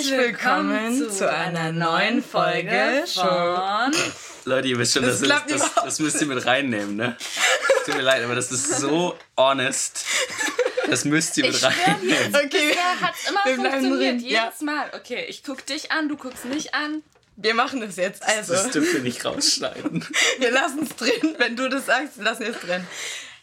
Herzlich willkommen zu, zu einer neuen Folge von. Leute, ihr wisst schon, das, das, das, das, müsst ihr mit reinnehmen, ne? Tut mir leid, aber das ist so honest. Das müsst ihr mit ich reinnehmen. Okay, das hat immer wir funktioniert, jedes ja. Mal. Okay, ich guck dich an, du guckst mich an. Wir machen das jetzt. Also. Das dürfen wir nicht rausschneiden. Wir lassen es drin. Wenn du das sagst, lassen wir es drin.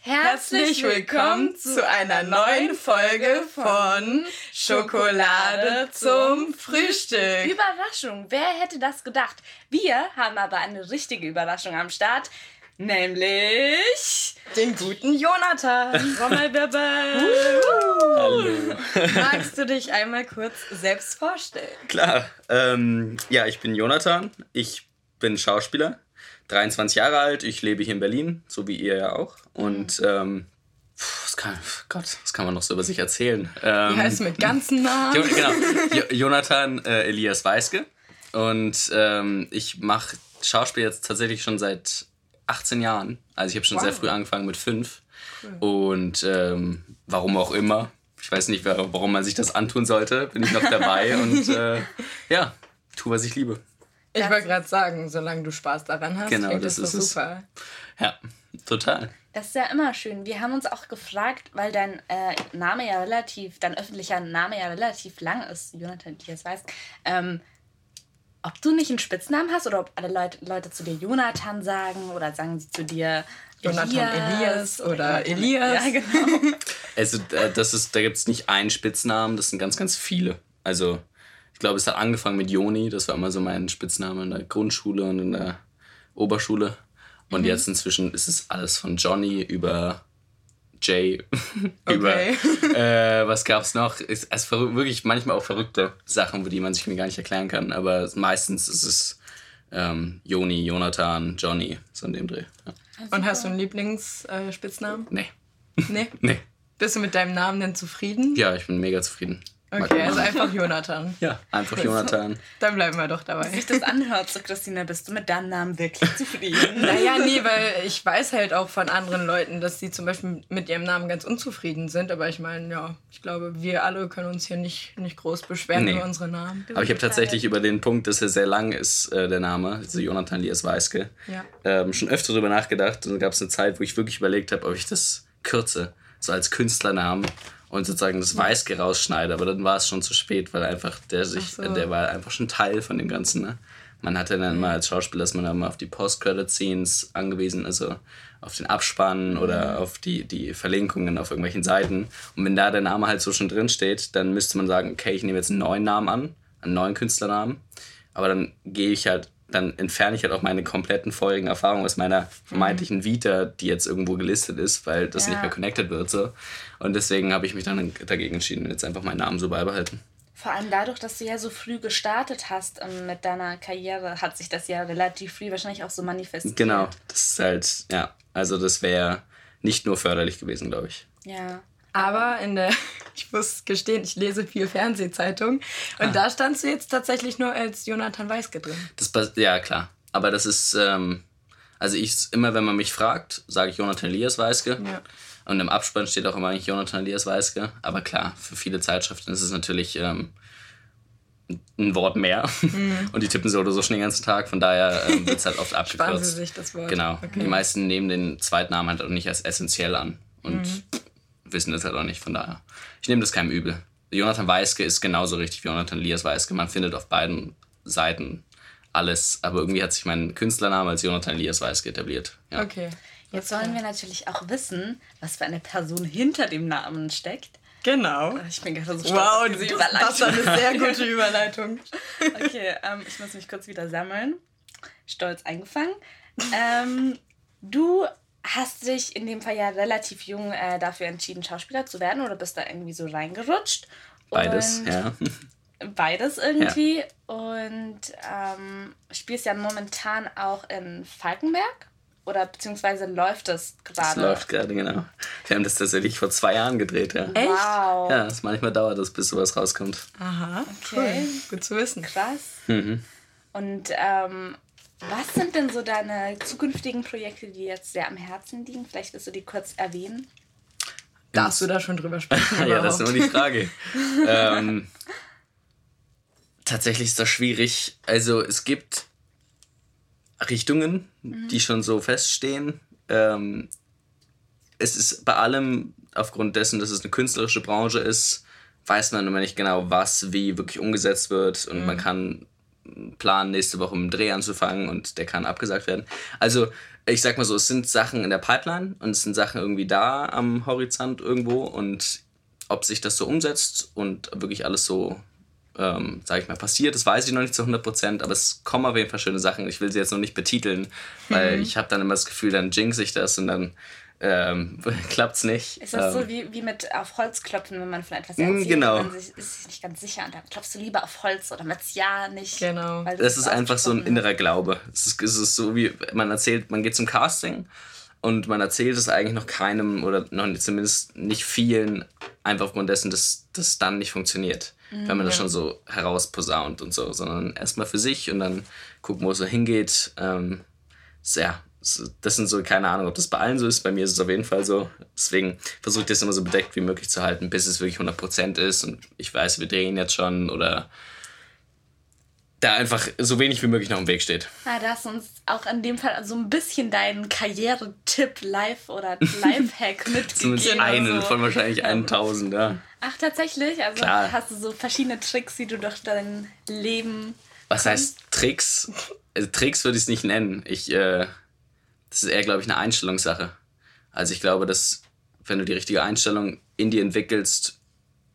Herzlich willkommen zu einer neuen Folge von Schokolade zum Frühstück. Überraschung, wer hätte das gedacht? Wir haben aber eine richtige Überraschung am Start, nämlich den guten Jonathan. Trommelwirbel. Magst du dich einmal kurz selbst vorstellen? Klar. Ähm, ja, ich bin Jonathan. Ich bin Schauspieler 23 Jahre alt, ich lebe hier in Berlin, so wie ihr ja auch. Und ähm, was kann, Gott, was kann man noch so über sich erzählen? Ähm, wie heißt mit ganzen Namen? Genau, jo Jonathan äh, Elias Weiske. Und ähm, ich mache Schauspiel jetzt tatsächlich schon seit 18 Jahren. Also ich habe schon wow. sehr früh angefangen mit fünf. Cool. Und ähm, warum auch immer. Ich weiß nicht, warum man sich das antun sollte. Bin ich noch dabei und äh, ja, tu, was ich liebe. Ich wollte gerade sagen, solange du Spaß daran hast, genau, das, das ist super. Es. Ja, total. Das ist ja immer schön. Wir haben uns auch gefragt, weil dein äh, Name ja relativ, dein öffentlicher Name ja relativ lang ist, Jonathan Diaz weiß, ähm, ob du nicht einen Spitznamen hast oder ob alle Leute, Leute zu dir Jonathan sagen oder sagen sie zu dir Jonathan Elias, Elias oder Elias. Ja, genau. Also äh, das ist, da gibt es nicht einen Spitznamen, das sind ganz, ganz viele. Also ich glaube, es hat angefangen mit Joni, das war immer so mein Spitzname in der Grundschule und in der Oberschule. Und mhm. jetzt inzwischen ist es alles von Johnny über Jay, über äh, was gab's noch? Es, es wirklich manchmal auch verrückte Sachen, die man sich mir gar nicht erklären kann. Aber meistens ist es ähm, Joni, Jonathan, Johnny, so in dem Dreh. Ja. Und hast du einen Lieblingsspitznamen? Äh, nee. Nee? nee. Bist du mit deinem Namen denn zufrieden? Ja, ich bin mega zufrieden. Okay, also einfach Jonathan. Ja, einfach Jonathan. Dann bleiben wir doch dabei. Wie sich das anhört, so Christina, bist du mit deinem Namen wirklich zufrieden? naja, nee, weil ich weiß halt auch von anderen Leuten, dass sie zum Beispiel mit ihrem Namen ganz unzufrieden sind. Aber ich meine, ja, ich glaube, wir alle können uns hier nicht, nicht groß beschweren nee. über unsere Namen. Aber ich habe tatsächlich über den Punkt, dass er sehr lang ist, äh, der Name, also Jonathan Lias Weiske, ja. ähm, schon öfter darüber nachgedacht. Und dann gab es eine Zeit, wo ich wirklich überlegt habe, ob ich das kürze, so als Künstlernamen und sozusagen das Weiße rausschneide, aber dann war es schon zu spät, weil einfach der sich, so. der war einfach schon Teil von dem Ganzen. Ne? Man hatte dann immer als Schauspieler, dass man dann mal auf die Post-Credit-Scenes angewiesen, also auf den Abspann mhm. oder auf die, die Verlinkungen auf irgendwelchen Seiten. Und wenn da der Name halt so schon drin steht, dann müsste man sagen, okay, ich nehme jetzt einen neuen Namen an, einen neuen Künstlernamen. Aber dann gehe ich halt dann entferne ich halt auch meine kompletten vorigen Erfahrungen aus meiner vermeintlichen Vita, die jetzt irgendwo gelistet ist, weil das ja. nicht mehr connected wird. So. Und deswegen habe ich mich dann dagegen entschieden, jetzt einfach meinen Namen so beibehalten. Vor allem dadurch, dass du ja so früh gestartet hast ähm, mit deiner Karriere, hat sich das ja relativ früh wahrscheinlich auch so manifestiert. Genau, das ist halt, ja, also das wäre nicht nur förderlich gewesen, glaube ich. Ja. Aber in der, ich muss gestehen, ich lese viel Fernsehzeitung und ah. da standst du jetzt tatsächlich nur als Jonathan Weiske drin. Das, ja, klar. Aber das ist, ähm, also ich, immer wenn man mich fragt, sage ich Jonathan Elias Weiske. Ja. Und im Abspann steht auch immer eigentlich Jonathan Elias Weiske. Aber klar, für viele Zeitschriften ist es natürlich ähm, ein Wort mehr. Mhm. Und die tippen so oder so schon den ganzen Tag. Von daher ähm, wird es halt oft abgekürzt. Sparen sie sich das Wort. Genau. Okay. Die meisten nehmen den Zweitnamen halt auch nicht als essentiell an. Und mhm wissen das halt auch nicht. Von daher, ich nehme das keinem übel. Jonathan Weiske ist genauso richtig wie Jonathan Elias Weiske. Man findet auf beiden Seiten alles, aber irgendwie hat sich mein Künstlername als Jonathan Elias Weiske etabliert. Ja. Okay. Jetzt wollen wir natürlich auch wissen, was für eine Person hinter dem Namen steckt. Genau. Ich bin gerade so stolz wow, auf diese Überleitung. Das war eine sehr gute Überleitung. okay, ähm, ich muss mich kurz wieder sammeln. Stolz eingefangen. Ähm, du hast dich in dem Fall ja relativ jung äh, dafür entschieden, Schauspieler zu werden oder bist da irgendwie so reingerutscht? Beides, und ja. Beides irgendwie. Ja. Und ähm, spielst ja momentan auch in Falkenberg. Oder beziehungsweise läuft das gerade? Das läuft gerade, genau. Wir haben das tatsächlich vor zwei Jahren gedreht, ja. Echt? Wow. Ja, das manchmal dauert das, bis sowas rauskommt. Aha, okay. Cool. Gut zu wissen. Krass. Mhm. Und ähm, was sind denn so deine zukünftigen Projekte, die jetzt sehr am Herzen liegen? Vielleicht willst du die kurz erwähnen. Darfst du da schon drüber sprechen? ja, das ist nur die Frage. ähm, Tatsächlich ist das schwierig. Also es gibt Richtungen, mhm. die schon so feststehen. Ähm, es ist bei allem, aufgrund dessen, dass es eine künstlerische Branche ist, weiß man immer nicht genau, was wie wirklich umgesetzt wird. Und mhm. man kann planen, nächste Woche mit dem Dreh anzufangen und der kann abgesagt werden. Also ich sag mal so, es sind Sachen in der Pipeline und es sind Sachen irgendwie da am Horizont irgendwo und ob sich das so umsetzt und wirklich alles so ähm, sage ich mal, passiert. Das weiß ich noch nicht zu 100 Prozent, aber es kommen auf jeden Fall schöne Sachen. Ich will sie jetzt noch nicht betiteln, weil mhm. ich habe dann immer das Gefühl, dann jinx ich das und dann ähm, es nicht. Ist das ähm, so wie, wie mit auf Holz klopfen, wenn man von etwas mm, erzählt genau. man sich, ist sich nicht ganz sicher und dann klopfst du lieber auf Holz oder mit Ja nicht. Genau. das ist einfach so ein innerer Glaube. Es ist, es ist so wie, man erzählt, man geht zum Casting und man erzählt es eigentlich noch keinem oder noch zumindest nicht vielen, einfach aufgrund dessen, dass das dann nicht funktioniert mhm, wenn man das schon so herausposaunt und so, sondern erstmal für sich und dann gucken, wo es so hingeht. Ähm, ja, das sind so, keine Ahnung, ob das bei allen so ist. Bei mir ist es auf jeden Fall so. Deswegen versuche ich das immer so bedeckt wie möglich zu halten, bis es wirklich 100% ist und ich weiß, wir drehen jetzt schon oder da einfach so wenig wie möglich noch im Weg steht. Ja, da hast du uns auch in dem Fall so ein bisschen deinen Karrieretipp live oder Lifehack mitgegeben. Zumindest einen also. von wahrscheinlich 1000, ja. Ach, tatsächlich? Also Klar. hast du so verschiedene Tricks, wie du durch dein Leben. Was heißt Tricks? Also, Tricks würde ich es nicht nennen. Ich, äh, das ist eher, glaube ich, eine Einstellungssache. Also ich glaube, dass wenn du die richtige Einstellung in dir entwickelst,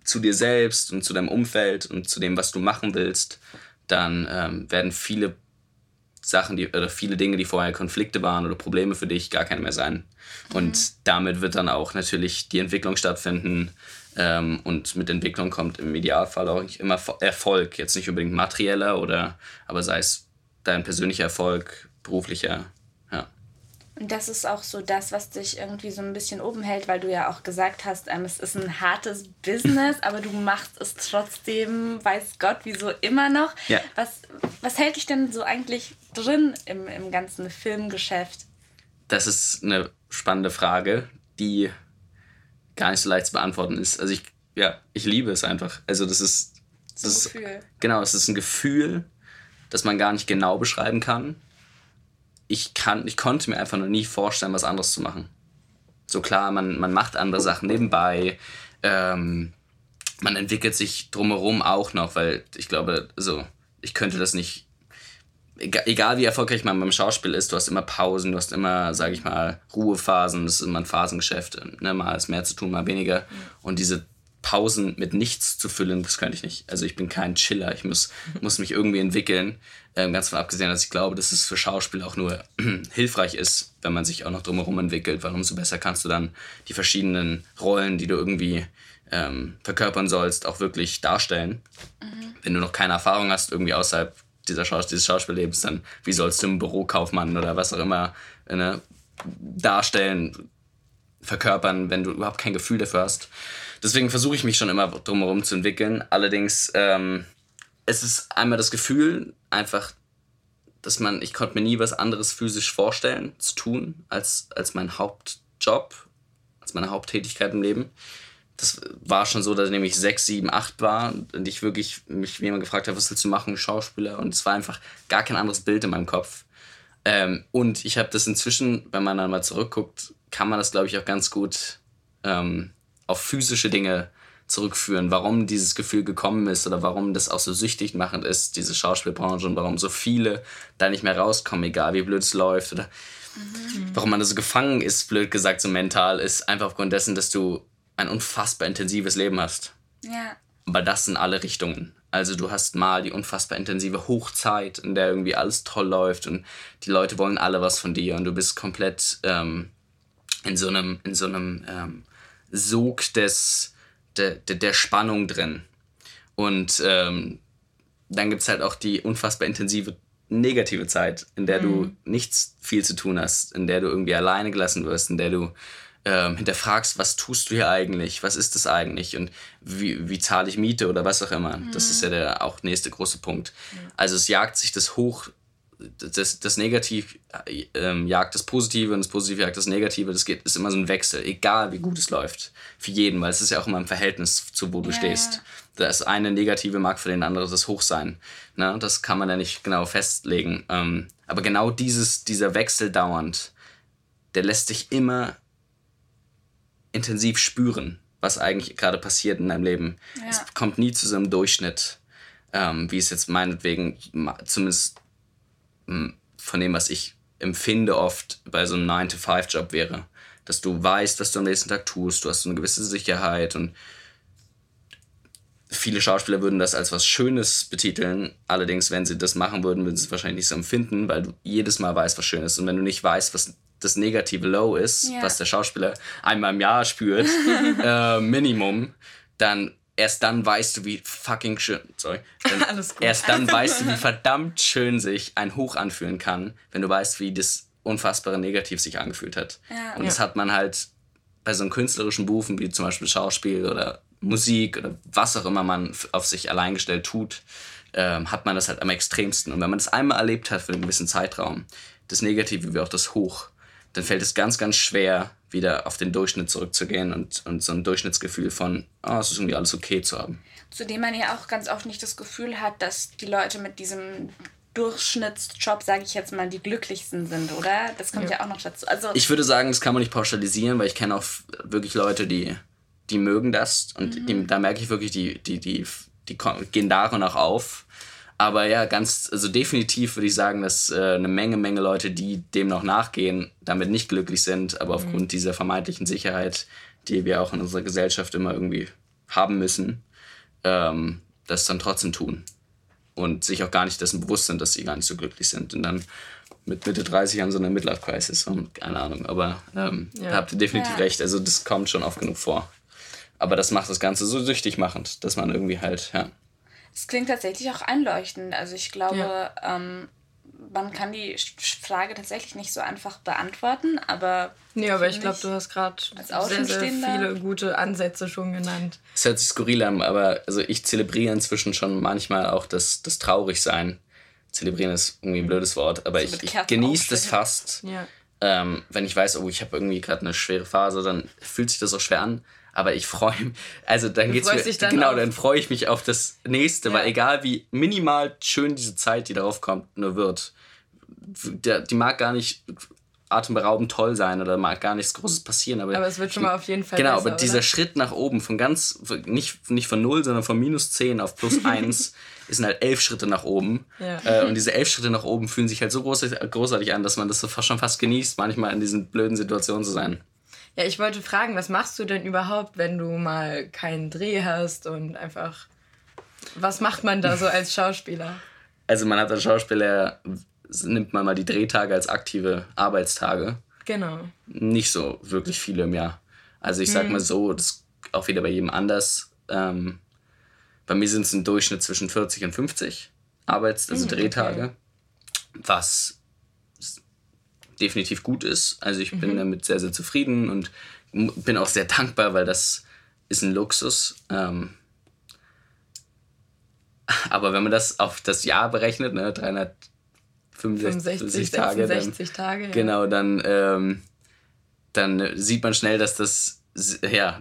zu dir selbst und zu deinem Umfeld und zu dem, was du machen willst, dann ähm, werden viele Sachen, die, oder viele Dinge, die vorher Konflikte waren oder Probleme für dich, gar keine mehr sein. Mhm. Und damit wird dann auch natürlich die Entwicklung stattfinden. Ähm, und mit Entwicklung kommt im Idealfall auch immer Erfolg. Jetzt nicht unbedingt materieller oder, aber sei es dein persönlicher Erfolg, beruflicher und das ist auch so das, was dich irgendwie so ein bisschen oben hält, weil du ja auch gesagt hast, ähm, es ist ein hartes Business, aber du machst es trotzdem, weiß Gott, wieso immer noch. Ja. Was, was hält dich denn so eigentlich drin im, im ganzen Filmgeschäft? Das ist eine spannende Frage, die gar nicht so leicht zu beantworten ist. Also ich, ja, ich liebe es einfach. Also das ist, das ist ein Gefühl. Genau, es ist ein Gefühl, das man gar nicht genau beschreiben kann ich, kann, ich konnte mir einfach noch nie vorstellen, was anderes zu machen. So klar, man, man macht andere Sachen nebenbei. Ähm, man entwickelt sich drumherum auch noch, weil ich glaube, so, ich könnte das nicht. Egal, egal wie erfolgreich man beim Schauspiel ist, du hast immer Pausen, du hast immer, sage ich mal, Ruhephasen, das ist immer ein Phasengeschäft. Ne? Mal ist mehr zu tun, mal weniger. Und diese Pausen mit nichts zu füllen, das könnte ich nicht. Also ich bin kein Chiller, ich muss, muss mich irgendwie entwickeln. Ähm, ganz von abgesehen, dass ich glaube, dass es für Schauspiel auch nur hilfreich ist, wenn man sich auch noch drumherum entwickelt, weil umso besser kannst du dann die verschiedenen Rollen, die du irgendwie ähm, verkörpern sollst, auch wirklich darstellen. Mhm. Wenn du noch keine Erfahrung hast, irgendwie außerhalb dieser Schaus dieses Schauspiellebens, dann wie sollst du im Bürokaufmann oder was auch immer ne, darstellen, verkörpern, wenn du überhaupt kein Gefühl dafür hast. Deswegen versuche ich mich schon immer drumherum zu entwickeln. Allerdings, ähm, es ist einmal das Gefühl, einfach, dass man, ich konnte mir nie was anderes physisch vorstellen, zu tun, als, als mein Hauptjob, als meine Haupttätigkeit im Leben. Das war schon so, dass ich nämlich sechs, sieben, acht war und ich wirklich mich wie jemand gefragt habe, was willst du machen, Schauspieler? Und es war einfach gar kein anderes Bild in meinem Kopf. Ähm, und ich habe das inzwischen, wenn man dann mal zurückguckt, kann man das, glaube ich, auch ganz gut ähm, auf physische Dinge zurückführen, warum dieses Gefühl gekommen ist oder warum das auch so süchtig machend ist, diese Schauspielbranche und warum so viele da nicht mehr rauskommen, egal wie blöd es läuft oder mhm. warum man da so gefangen ist, blöd gesagt, so mental, ist einfach aufgrund dessen, dass du ein unfassbar intensives Leben hast. Ja. Aber das in alle Richtungen. Also du hast mal die unfassbar intensive Hochzeit, in der irgendwie alles toll läuft und die Leute wollen alle was von dir und du bist komplett ähm, in so einem, in so einem ähm, Sog des, der, der, der Spannung drin. Und ähm, dann gibt es halt auch die unfassbar intensive negative Zeit, in der mhm. du nichts viel zu tun hast, in der du irgendwie alleine gelassen wirst, in der du ähm, hinterfragst, was tust du hier eigentlich, was ist das eigentlich und wie, wie zahle ich Miete oder was auch immer. Mhm. Das ist ja der auch nächste große Punkt. Mhm. Also es jagt sich das hoch das, das Negativ ähm, jagt das Positive und das Positive jagt das Negative. Das geht, ist immer so ein Wechsel, egal wie gut es läuft. Für jeden, weil es ist ja auch immer im Verhältnis zu, wo du ja, stehst. Das eine Negative mag für den anderen das Hoch sein. Ne? Das kann man ja nicht genau festlegen. Ähm, aber genau dieses, dieser Wechsel dauernd, der lässt sich immer intensiv spüren, was eigentlich gerade passiert in deinem Leben. Ja. Es kommt nie zu so einem Durchschnitt, ähm, wie es jetzt meinetwegen zumindest von dem, was ich empfinde, oft bei so einem 9-to-5-Job wäre. Dass du weißt, was du am nächsten Tag tust, du hast so eine gewisse Sicherheit und viele Schauspieler würden das als was Schönes betiteln. Allerdings, wenn sie das machen würden, würden sie es wahrscheinlich nicht so empfinden, weil du jedes Mal weißt, was schön ist. Und wenn du nicht weißt, was das negative Low ist, ja. was der Schauspieler einmal im Jahr spürt, äh, Minimum, dann erst dann weißt du, wie fucking schön, sorry, Alles gut. erst dann weißt du, wie verdammt schön sich ein Hoch anfühlen kann, wenn du weißt, wie das unfassbare Negativ sich angefühlt hat. Ja. Und das hat man halt bei so einem künstlerischen Berufen, wie zum Beispiel Schauspiel oder Musik oder was auch immer man auf sich allein gestellt tut, ähm, hat man das halt am extremsten. Und wenn man das einmal erlebt hat für einen gewissen Zeitraum, das Negative wie auch das Hoch, dann fällt es ganz, ganz schwer, wieder auf den Durchschnitt zurückzugehen und, und so ein Durchschnittsgefühl von, oh, es ist irgendwie alles okay zu haben. Zudem man ja auch ganz oft nicht das Gefühl hat, dass die Leute mit diesem Durchschnittsjob, sage ich jetzt mal, die glücklichsten sind, oder? Das kommt ja, ja auch noch dazu. Also ich würde sagen, das kann man nicht pauschalisieren, weil ich kenne auch wirklich Leute, die, die mögen das und mhm. die, da merke ich wirklich, die, die, die, die gehen darin auch auf. Aber ja, ganz, also definitiv würde ich sagen, dass äh, eine Menge, Menge Leute, die dem noch nachgehen, damit nicht glücklich sind, aber mhm. aufgrund dieser vermeintlichen Sicherheit, die wir auch in unserer Gesellschaft immer irgendwie haben müssen, ähm, das dann trotzdem tun. Und sich auch gar nicht dessen bewusst sind, dass sie gar nicht so glücklich sind. Und dann mit Mitte 30 an so einer Midlife-Crisis und keine Ahnung. Aber ähm, ja. da habt ihr definitiv ja. recht. Also das kommt schon oft genug vor. Aber das macht das Ganze so süchtig machend, dass man irgendwie halt, ja, es klingt tatsächlich auch einleuchtend. Also ich glaube, ja. ähm, man kann die Frage tatsächlich nicht so einfach beantworten, aber. Nee, aber ich glaube, du hast gerade sehr, sehr viele gute Ansätze schon genannt. Es hört sich skurril an, aber also ich zelebriere inzwischen schon manchmal auch das, das Traurigsein. Zelebrieren ist irgendwie ein mhm. blödes Wort, aber so ich, ich genieße das fast. Ja. Ähm, wenn ich weiß, oh, ich habe irgendwie gerade eine schwere Phase, dann fühlt sich das auch schwer an. Aber ich freue mich, also dann du geht's mir, dann genau, auf. dann freue ich mich auf das nächste, ja. weil egal wie minimal schön diese Zeit, die darauf kommt, nur wird, der, die mag gar nicht atemberaubend toll sein oder mag gar nichts Großes passieren. Aber, aber es wird schon mal auf jeden Fall Genau, besser, aber dieser oder? Schritt nach oben von ganz, nicht, nicht von 0, sondern von minus 10 auf plus 1 sind halt elf Schritte nach oben. Ja. Äh, und diese elf Schritte nach oben fühlen sich halt so großartig, großartig an, dass man das so schon fast genießt, manchmal in diesen blöden Situationen zu sein. Ja, ich wollte fragen, was machst du denn überhaupt, wenn du mal keinen Dreh hast und einfach. Was macht man da so als Schauspieler? Also, man hat als Schauspieler, nimmt man mal die Drehtage als aktive Arbeitstage. Genau. Nicht so wirklich viele im Jahr. Also, ich sag hm. mal so, das ist auch wieder bei jedem anders. Ähm, bei mir sind es im Durchschnitt zwischen 40 und 50 Arbeits-, also hm, Drehtage. Okay. Was definitiv gut ist. Also ich bin mhm. damit sehr, sehr zufrieden und bin auch sehr dankbar, weil das ist ein Luxus. Ähm, aber wenn man das auf das Jahr berechnet, ne, 365 Tage, 66 dann, Tage ja. genau, dann, ähm, dann sieht man schnell, dass das ja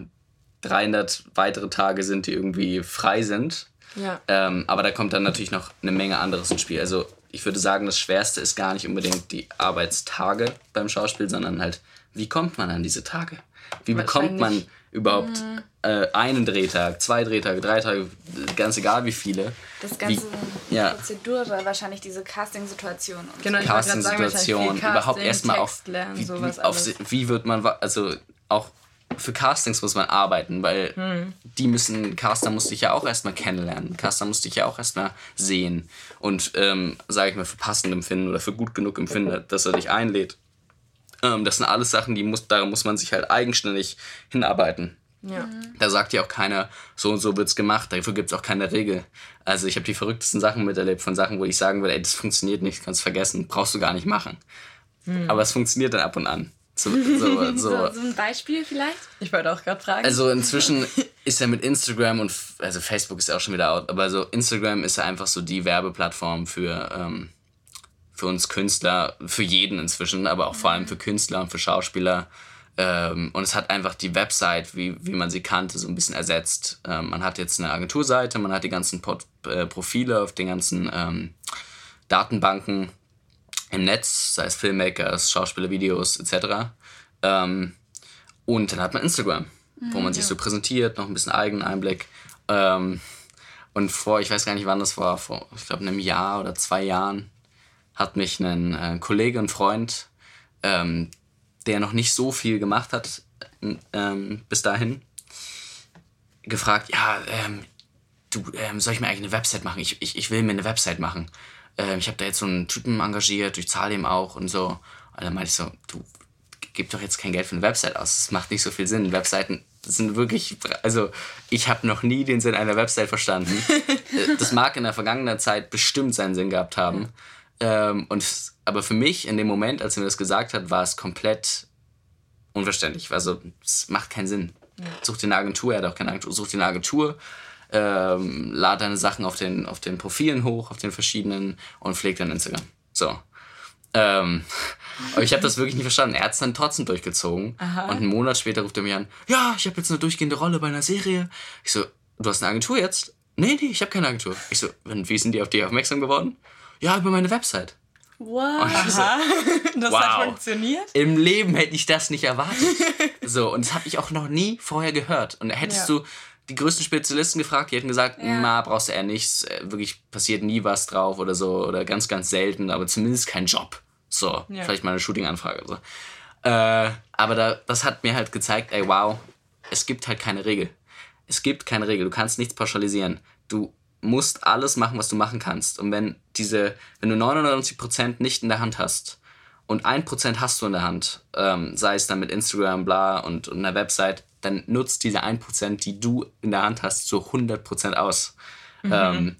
300 weitere Tage sind, die irgendwie frei sind. Ja. Ähm, aber da kommt dann natürlich noch eine Menge anderes ins Spiel. Also ich würde sagen, das Schwerste ist gar nicht unbedingt die Arbeitstage beim Schauspiel, sondern halt, wie kommt man an diese Tage? Wie bekommt man überhaupt mhm. äh, einen Drehtag, zwei Drehtage, drei Tage, ganz egal wie viele? Das ganze wie, ja. Prozedur, wahrscheinlich diese Casting-Situation. Genau, so. Casting-Situation, überhaupt erstmal auf, lernen, wie, wie, auf, wie wird man, also auch für Castings muss man arbeiten, weil hm. die müssen, Caster musste ich ja auch erstmal kennenlernen. Caster musste ich ja auch erstmal sehen und, ähm, sage ich mal, für passend empfinden oder für gut genug empfinden, dass er dich einlädt. Ähm, das sind alles Sachen, die muss, da muss man sich halt eigenständig hinarbeiten. Ja. Da sagt ja auch keiner, so und so wird es gemacht, dafür gibt es auch keine Regel. Also ich habe die verrücktesten Sachen miterlebt, von Sachen, wo ich sagen würde, ey, das funktioniert nicht, kannst vergessen, brauchst du gar nicht machen. Hm. Aber es funktioniert dann ab und an. So, so, so. so, ein Beispiel vielleicht? Ich wollte auch gerade fragen. Also inzwischen ist ja mit Instagram und also Facebook ist ja auch schon wieder out, aber so Instagram ist ja einfach so die Werbeplattform für, ähm, für uns Künstler, für jeden inzwischen, aber auch vor allem für Künstler und für Schauspieler. Ähm, und es hat einfach die Website, wie, wie man sie kannte, so ein bisschen ersetzt. Ähm, man hat jetzt eine Agenturseite, man hat die ganzen Port äh, Profile auf den ganzen ähm, Datenbanken im Netz, sei es Filmmakers, Schauspielervideos etc. Ähm, und dann hat man Instagram, mhm, wo man sich so präsentiert, noch ein bisschen eigenen Einblick. Ähm, und vor, ich weiß gar nicht, wann das war, vor, ich glaube, einem Jahr oder zwei Jahren, hat mich ein äh, Kollege und Freund, ähm, der noch nicht so viel gemacht hat ähm, bis dahin, gefragt, ja, ähm, du, ähm, soll ich mir eigentlich eine Website machen? Ich, ich, ich will mir eine Website machen. Ähm, ich habe da jetzt so einen Typen engagiert, ich zahle ihm auch und so. Und dann meinte ich so, du, gib doch jetzt kein Geld für eine Website aus. Das macht nicht so viel Sinn. Webseiten sind wirklich, also ich habe noch nie den Sinn einer Website verstanden. das mag in der vergangenen Zeit bestimmt seinen Sinn gehabt haben. Ähm, und, aber für mich in dem Moment, als er mir das gesagt hat, war es komplett unverständlich. Also es macht keinen Sinn. Such dir eine Agentur, er hat auch keine Agentur, such dir eine Agentur, ähm, lad deine Sachen auf den, auf den Profilen hoch, auf den verschiedenen und pfleg dein Instagram. So. Ähm, aber ich habe das wirklich nicht verstanden. Er hat es dann trotzdem durchgezogen. Aha. Und einen Monat später ruft er mich an, ja, ich habe jetzt eine durchgehende Rolle bei einer Serie. Ich so, du hast eine Agentur jetzt? Nee, nee, ich habe keine Agentur. Ich so, wie sind die auf dich aufmerksam geworden? Ja, über meine Website. Wow. So, das wow. hat funktioniert? Im Leben hätte ich das nicht erwartet. so, und das habe ich auch noch nie vorher gehört. Und hättest ja. du die größten Spezialisten gefragt, die hätten gesagt, ja. na, brauchst du eher nichts, äh, wirklich passiert nie was drauf oder so, oder ganz, ganz selten, aber zumindest kein Job. So, ja. vielleicht mal eine Shooting-Anfrage. So. Äh, aber da, das hat mir halt gezeigt, ey, wow, es gibt halt keine Regel. Es gibt keine Regel, du kannst nichts pauschalisieren. Du musst alles machen, was du machen kannst. Und wenn diese, wenn du 99% nicht in der Hand hast und 1% hast du in der Hand, ähm, sei es dann mit Instagram, bla und, und einer Website, dann nutzt diese 1%, die du in der Hand hast, zu 100% aus. Mhm. Ähm,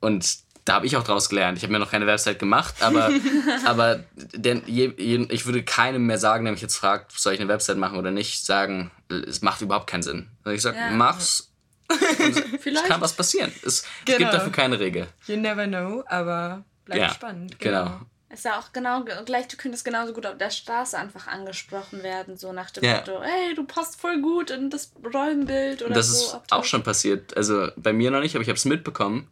und da habe ich auch draus gelernt. Ich habe mir noch keine Website gemacht, aber, aber denn je, je, ich würde keinem mehr sagen, der mich jetzt fragt, soll ich eine Website machen oder nicht, sagen, es macht überhaupt keinen Sinn. Ich sage, ja. mach's. es kann was passieren. Es, genau. es, gibt genau. dafür keine Regel. You never know, aber bleibt ja, spannend. Genau. genau. Es ist ja auch genau gleich, du könntest genauso gut auf der Straße einfach angesprochen werden, so nach dem ja. Motto, hey, du passt voll gut in das Rollenbild oder das so. Das ist auch schon passiert. Also bei mir noch nicht, aber ich habe es mitbekommen.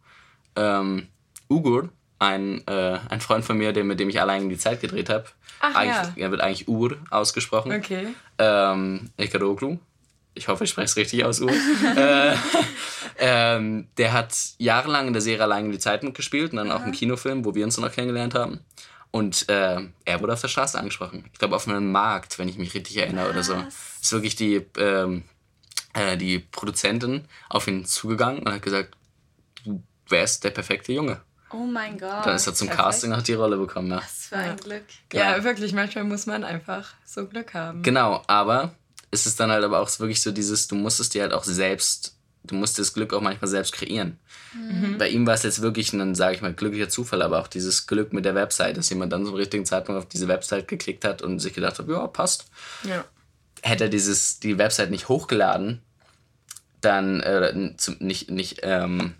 Ähm, Ugur, ein, äh, ein Freund von mir, der, mit dem ich allein die Zeit gedreht habe, ja. er wird eigentlich Ur ausgesprochen. Okay. Ähm, Ekaroglu. Ich hoffe, ich spreche es richtig aus, Ur. äh, ähm, der hat jahrelang in der Serie allein die Zeit mitgespielt und dann Aha. auch im Kinofilm, wo wir uns noch kennengelernt haben. Und äh, er wurde auf der Straße angesprochen. Ich glaube, auf einem Markt, wenn ich mich richtig erinnere Was? oder so. Ist wirklich die, ähm, äh, die Produzentin auf ihn zugegangen und hat gesagt, du wärst der perfekte Junge. Oh mein Gott. Dann ist er zum Perfekt. Casting auch die Rolle bekommen. Ja. Was für ein ja. Glück. Genau. Ja, wirklich, manchmal muss man einfach so Glück haben. Genau, aber es ist dann halt aber auch wirklich so dieses, du musst es dir halt auch selbst, du musst das Glück auch manchmal selbst kreieren. Mhm. Bei ihm war es jetzt wirklich ein, sage ich mal, glücklicher Zufall, aber auch dieses Glück mit der Website, dass jemand dann zum richtigen Zeitpunkt auf diese Website geklickt hat und sich gedacht hat, ja, passt. Ja. Hätte er dieses, die Website nicht hochgeladen, dann äh, nicht, nicht ähm,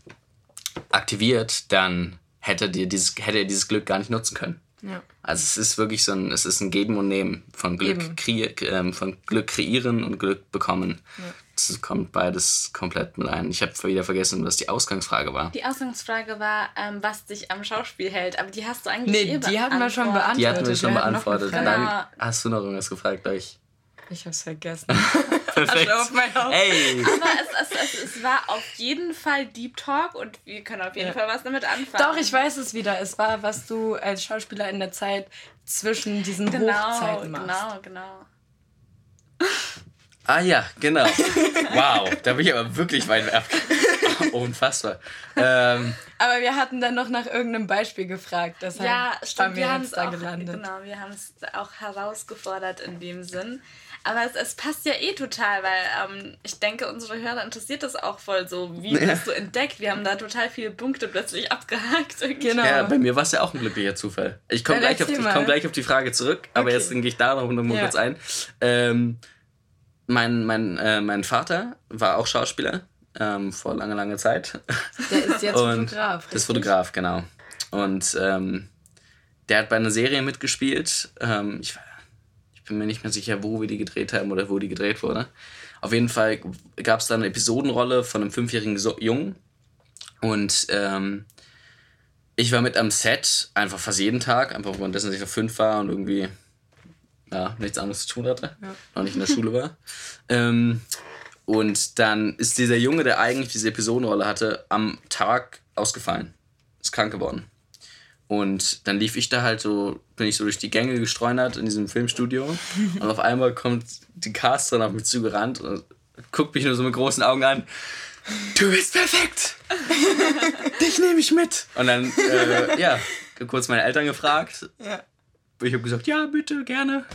aktiviert, dann hätte, dir dieses, hätte er dieses Glück gar nicht nutzen können. Ja. Also es ist wirklich so ein, es ist ein Geben und Nehmen von Glück, kre äh, von Glück kreieren und Glück bekommen. Ja. Das kommt beides komplett mit ein. Ich habe wieder vergessen, was die Ausgangsfrage war. Die Ausgangsfrage war, ähm, was dich am Schauspiel hält, aber die hast du eigentlich nee, eh die hatten wir schon beantwortet. Die hatten wir schon beantwortet. Dann hast du noch irgendwas gefragt, glaube ich. Ich hab's vergessen. Perfekt. Auf mein Ey. Aber es, es, es, es, war auf jeden Fall Deep Talk und wir können auf jeden ja. Fall was damit anfangen. Doch, ich weiß es wieder. Es war, was du als Schauspieler in der Zeit zwischen diesen genau, Hochzeiten machst. Genau, genau. Ah ja, genau. Wow, da bin ich aber wirklich weit ab. Unfassbar. Ähm, aber wir hatten dann noch nach irgendeinem Beispiel gefragt. Deshalb ja, stimmt, haben wir, wir jetzt da auch, gelandet. Genau, wir haben es auch herausgefordert in dem Sinn. Aber es, es passt ja eh total, weil ähm, ich denke, unsere Hörer interessiert das auch voll so. Wie ja. hast du entdeckt? Wir haben da total viele Punkte plötzlich abgehakt. Genau. Ja, bei mir war es ja auch ein glücklicher Zufall. Ich komme gleich, auf, komm gleich auf die Frage zurück, aber okay. jetzt gehe ich da noch mal ja. kurz ein. Ähm, mein, mein, äh, mein Vater war auch Schauspieler ähm, vor langer, langer Zeit. Der ist jetzt Fotograf. Der ist Fotograf, genau. Und ähm, der hat bei einer Serie mitgespielt. Ähm, ich, ich bin mir nicht mehr sicher, wo wir die gedreht haben oder wo die gedreht wurde. Auf jeden Fall gab es da eine Episodenrolle von einem fünfjährigen so Jungen. Und ähm, ich war mit am Set, einfach fast jeden Tag, einfach währenddessen ich auf fünf war und irgendwie ja, nichts anderes zu tun hatte, ja. noch nicht in der Schule war. Ähm, und dann ist dieser Junge, der eigentlich diese Episodenrolle hatte, am Tag ausgefallen. Ist krank geworden. Und dann lief ich da halt so, bin ich so durch die Gänge gestreunert in diesem Filmstudio. und auf einmal kommt die Casterin auf mich zugerannt und guckt mich nur so mit großen Augen an. Du bist perfekt! Dich nehme ich mit! Und dann, äh, ja, kurz meine Eltern gefragt. Ja. Ich habe gesagt, ja, bitte, gerne.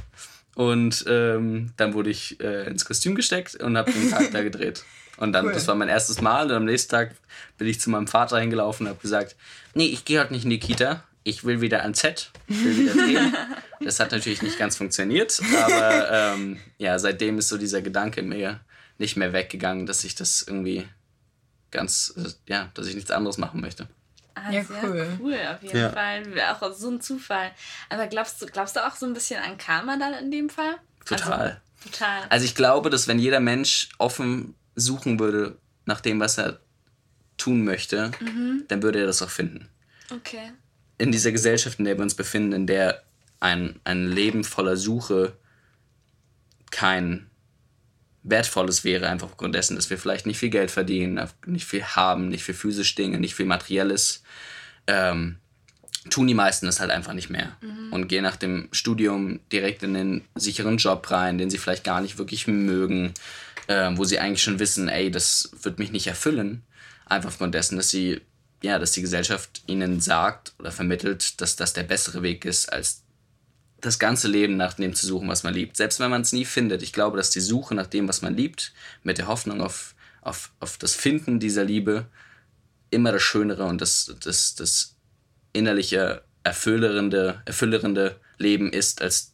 Und ähm, dann wurde ich äh, ins Kostüm gesteckt und habe den Tag da gedreht. Und dann, cool. das war mein erstes Mal. Und am nächsten Tag bin ich zu meinem Vater hingelaufen und habe gesagt, nee, ich gehe heute nicht in die Kita. Ich will wieder ans Set. Ich will wieder drehen. das hat natürlich nicht ganz funktioniert. Aber ähm, ja, seitdem ist so dieser Gedanke mir nicht mehr weggegangen, dass ich das irgendwie ganz, äh, ja, dass ich nichts anderes machen möchte. Ah, ja, cool. cool, auf jeden ja. Fall. Auch so ein Zufall. Aber glaubst du, glaubst du auch so ein bisschen an Karma dann in dem Fall? Total. Also, total. Also ich glaube, dass wenn jeder Mensch offen suchen würde nach dem, was er tun möchte, mhm. dann würde er das auch finden. Okay. In dieser Gesellschaft, in der wir uns befinden, in der ein, ein Leben voller Suche kein wertvolles wäre, einfach aufgrund dessen, dass wir vielleicht nicht viel Geld verdienen, nicht viel haben, nicht viel physisch Dinge, nicht viel Materielles, ähm, tun die meisten das halt einfach nicht mehr. Mhm. und gehen nach dem Studium direkt in den sicheren Job rein, den sie vielleicht gar nicht wirklich mögen, äh, wo sie eigentlich schon wissen, ey, das wird mich nicht erfüllen, einfach aufgrund dessen, dass sie ja, dass die Gesellschaft ihnen sagt oder vermittelt, dass das der bessere Weg ist, als das ganze Leben nach dem zu suchen, was man liebt. Selbst wenn man es nie findet. Ich glaube, dass die Suche nach dem, was man liebt, mit der Hoffnung auf, auf, auf das Finden dieser Liebe immer das Schönere und das, das, das innerliche, erfüllende, erfüllende Leben ist, als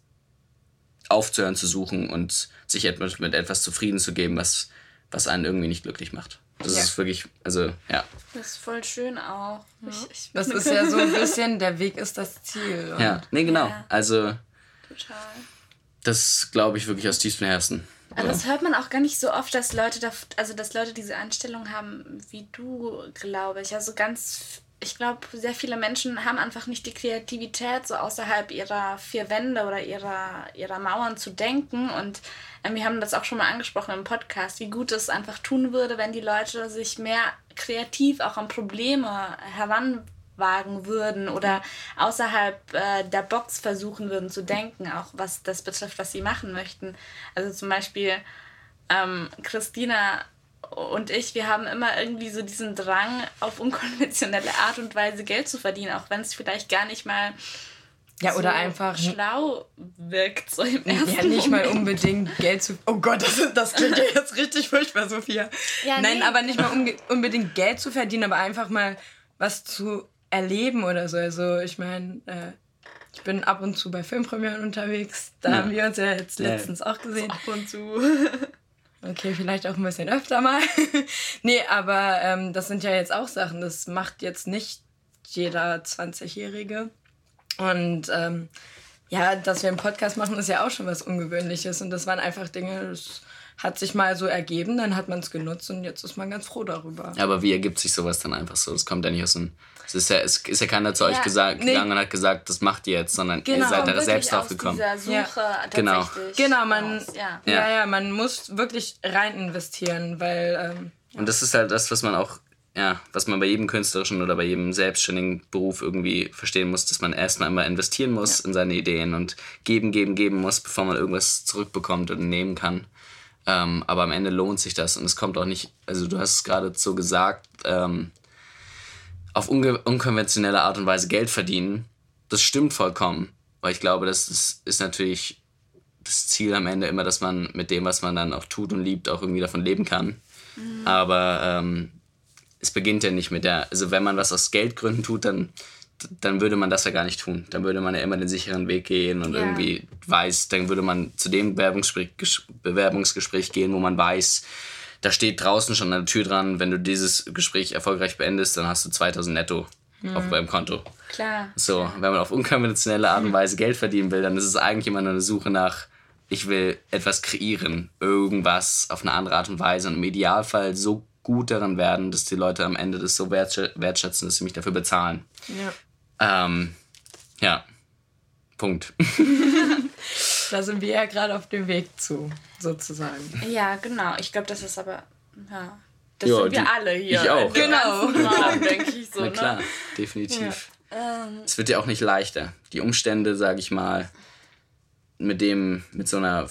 aufzuhören zu suchen und sich mit etwas zufrieden zu geben, was, was einen irgendwie nicht glücklich macht. Das ja. ist wirklich, also ja. Das ist voll schön auch. Ja. Ich, ich das ist ja so ein bisschen, der Weg ist das Ziel. ja, nee, genau. Ja. Also. Total. Das glaube ich wirklich aus tiefstem Herzen. Also das hört man auch gar nicht so oft, dass Leute, da, also dass Leute diese Einstellung haben wie du, glaube ich. Also ganz ich glaube, sehr viele Menschen haben einfach nicht die Kreativität, so außerhalb ihrer vier Wände oder ihrer, ihrer Mauern zu denken. Und äh, wir haben das auch schon mal angesprochen im Podcast, wie gut es einfach tun würde, wenn die Leute sich mehr kreativ auch an Probleme heranwagen würden oder außerhalb äh, der Box versuchen würden zu denken, auch was das betrifft, was sie machen möchten. Also zum Beispiel ähm, Christina und ich, wir haben immer irgendwie so diesen Drang, auf unkonventionelle Art und Weise Geld zu verdienen, auch wenn es vielleicht gar nicht mal ja, oder so einfach schlau wirkt so im ersten Ja, nicht Moment. mal unbedingt Geld zu. Oh Gott, das, das klingt ja jetzt richtig furchtbar, Sophia. Ja, Nein, nee. aber nicht mal unbedingt Geld zu verdienen, aber einfach mal was zu erleben oder so. Also, ich meine, äh, ich bin ab und zu bei Filmpremieren unterwegs. Da ja. haben wir uns ja jetzt letztens ja. auch gesehen. Ab und zu. Okay, vielleicht auch ein bisschen öfter mal. nee, aber ähm, das sind ja jetzt auch Sachen, das macht jetzt nicht jeder 20-Jährige. Und ähm, ja, dass wir einen Podcast machen, ist ja auch schon was Ungewöhnliches. Und das waren einfach Dinge, das hat sich mal so ergeben, dann hat man es genutzt und jetzt ist man ganz froh darüber. Ja, aber wie ergibt sich sowas dann einfach so? Das kommt ja nicht aus dem. Es ist ja, es ist ja keiner zu ja, euch gesagt, nee. gegangen und hat gesagt, das macht ihr jetzt, sondern genau, ihr seid da selbst drauf gekommen. Ja. Genau. Genau, man, ja. ja. Ja, man muss wirklich rein investieren, weil. Ähm, und das ist halt das, was man auch ja, was man bei jedem künstlerischen oder bei jedem selbstständigen Beruf irgendwie verstehen muss, dass man erstmal immer investieren muss ja. in seine Ideen und geben, geben, geben muss, bevor man irgendwas zurückbekommt und nehmen kann. Ähm, aber am Ende lohnt sich das und es kommt auch nicht, also du hast es gerade so gesagt, ähm, auf unkonventionelle Art und Weise Geld verdienen. Das stimmt vollkommen, weil ich glaube, das ist, ist natürlich das Ziel am Ende immer, dass man mit dem, was man dann auch tut und liebt, auch irgendwie davon leben kann. Mhm. Aber ähm, es beginnt ja nicht mit der, also wenn man was aus Geldgründen tut, dann dann würde man das ja gar nicht tun. Dann würde man ja immer den sicheren Weg gehen und ja. irgendwie weiß, dann würde man zu dem Bewerbungsgespräch, Bewerbungsgespräch gehen, wo man weiß, da steht draußen schon eine Tür dran, wenn du dieses Gespräch erfolgreich beendest, dann hast du 2000 netto mhm. auf deinem Konto. Klar. So, wenn man auf unkonventionelle Art und Weise Geld verdienen will, dann ist es eigentlich immer nur eine Suche nach, ich will etwas kreieren, irgendwas auf eine andere Art und Weise und im Idealfall so gut daran werden, dass die Leute am Ende das so wertschätzen, dass sie mich dafür bezahlen. Ja. Ähm, ja. Punkt. da sind wir ja gerade auf dem Weg zu, sozusagen. Ja, genau. Ich glaube, das ist aber. Ja. Das jo, sind wir die, alle hier. Ich auch. Genau. Denke ich so. Na ne? klar, ne? definitiv. Ja. Ähm. Es wird ja auch nicht leichter. Die Umstände, sage ich mal, mit dem, mit so einer,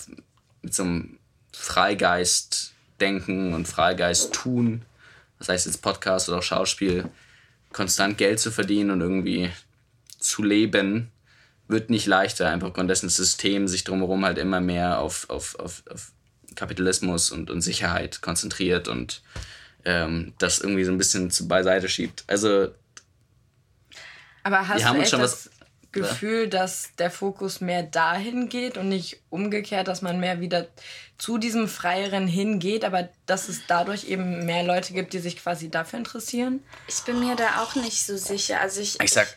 mit so einem Freigeist denken und Freigeist tun, das heißt jetzt Podcast oder auch Schauspiel, konstant Geld zu verdienen und irgendwie zu leben, wird nicht leichter, einfach aufgrund dessen das System sich drumherum halt immer mehr auf, auf, auf, auf Kapitalismus und, und Sicherheit konzentriert und ähm, das irgendwie so ein bisschen zu beiseite schiebt. Also aber hast wir du echt schon das Gefühl, dass der Fokus mehr dahin geht und nicht umgekehrt, dass man mehr wieder zu diesem Freieren hingeht, aber dass es dadurch eben mehr Leute gibt, die sich quasi dafür interessieren? Ich bin mir da auch nicht so sicher. Also ich, ich, sag,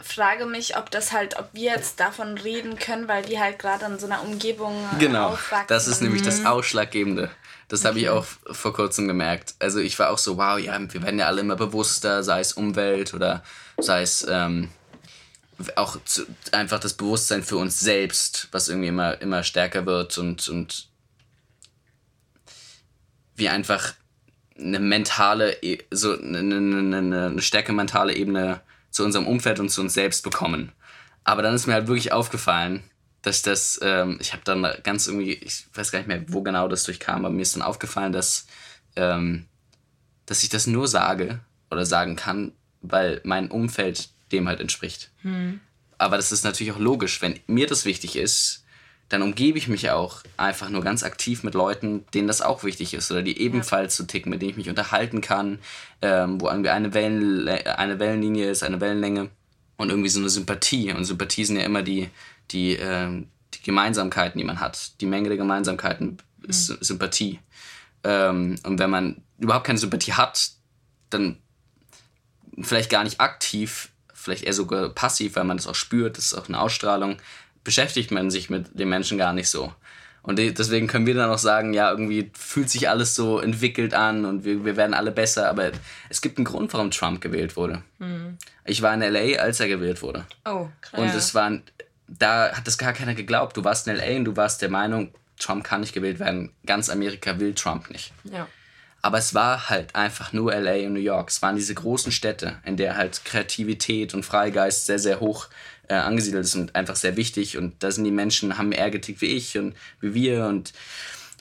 ich frage mich, ob das halt, ob wir jetzt davon reden können, weil die halt gerade in so einer Umgebung äh, Genau, aufwachsen. das ist nämlich das mhm. Ausschlaggebende. Das habe ich auch vor kurzem gemerkt. Also ich war auch so, wow, ja, wir werden ja alle immer bewusster, sei es Umwelt oder sei es ähm, auch zu, einfach das Bewusstsein für uns selbst, was irgendwie immer, immer stärker wird und, und wir einfach eine mentale, e, so eine, eine, eine stärkere mentale Ebene zu unserem Umfeld und zu uns selbst bekommen. Aber dann ist mir halt wirklich aufgefallen, dass das, ähm, ich habe dann ganz irgendwie, ich weiß gar nicht mehr, wo genau das durchkam, aber mir ist dann aufgefallen, dass, ähm, dass ich das nur sage oder sagen kann, weil mein Umfeld dem halt entspricht. Hm. Aber das ist natürlich auch logisch, wenn mir das wichtig ist, dann umgebe ich mich auch einfach nur ganz aktiv mit Leuten, denen das auch wichtig ist oder die ebenfalls so ticken, mit denen ich mich unterhalten kann, ähm, wo irgendwie eine, Wellen, eine Wellenlinie ist, eine Wellenlänge und irgendwie so eine Sympathie. Und Sympathie sind ja immer die, die, ähm, die Gemeinsamkeiten, die man hat. Die Menge der Gemeinsamkeiten ist mhm. Sympathie. Ähm, und wenn man überhaupt keine Sympathie hat, dann vielleicht gar nicht aktiv, vielleicht eher sogar passiv, weil man das auch spürt, das ist auch eine Ausstrahlung, beschäftigt man sich mit den Menschen gar nicht so. Und deswegen können wir dann auch sagen, ja, irgendwie fühlt sich alles so entwickelt an und wir, wir werden alle besser. Aber es gibt einen Grund, warum Trump gewählt wurde. Mhm. Ich war in LA, als er gewählt wurde. Oh, klar. Und es waren, da hat das gar keiner geglaubt. Du warst in LA und du warst der Meinung, Trump kann nicht gewählt werden. Ganz Amerika will Trump nicht. Ja. Aber es war halt einfach nur LA und New York. Es waren diese großen Städte, in der halt Kreativität und Freigeist sehr, sehr hoch äh, angesiedelt ist und einfach sehr wichtig. Und da sind die Menschen, haben mehr getickt wie ich und wie wir. Und,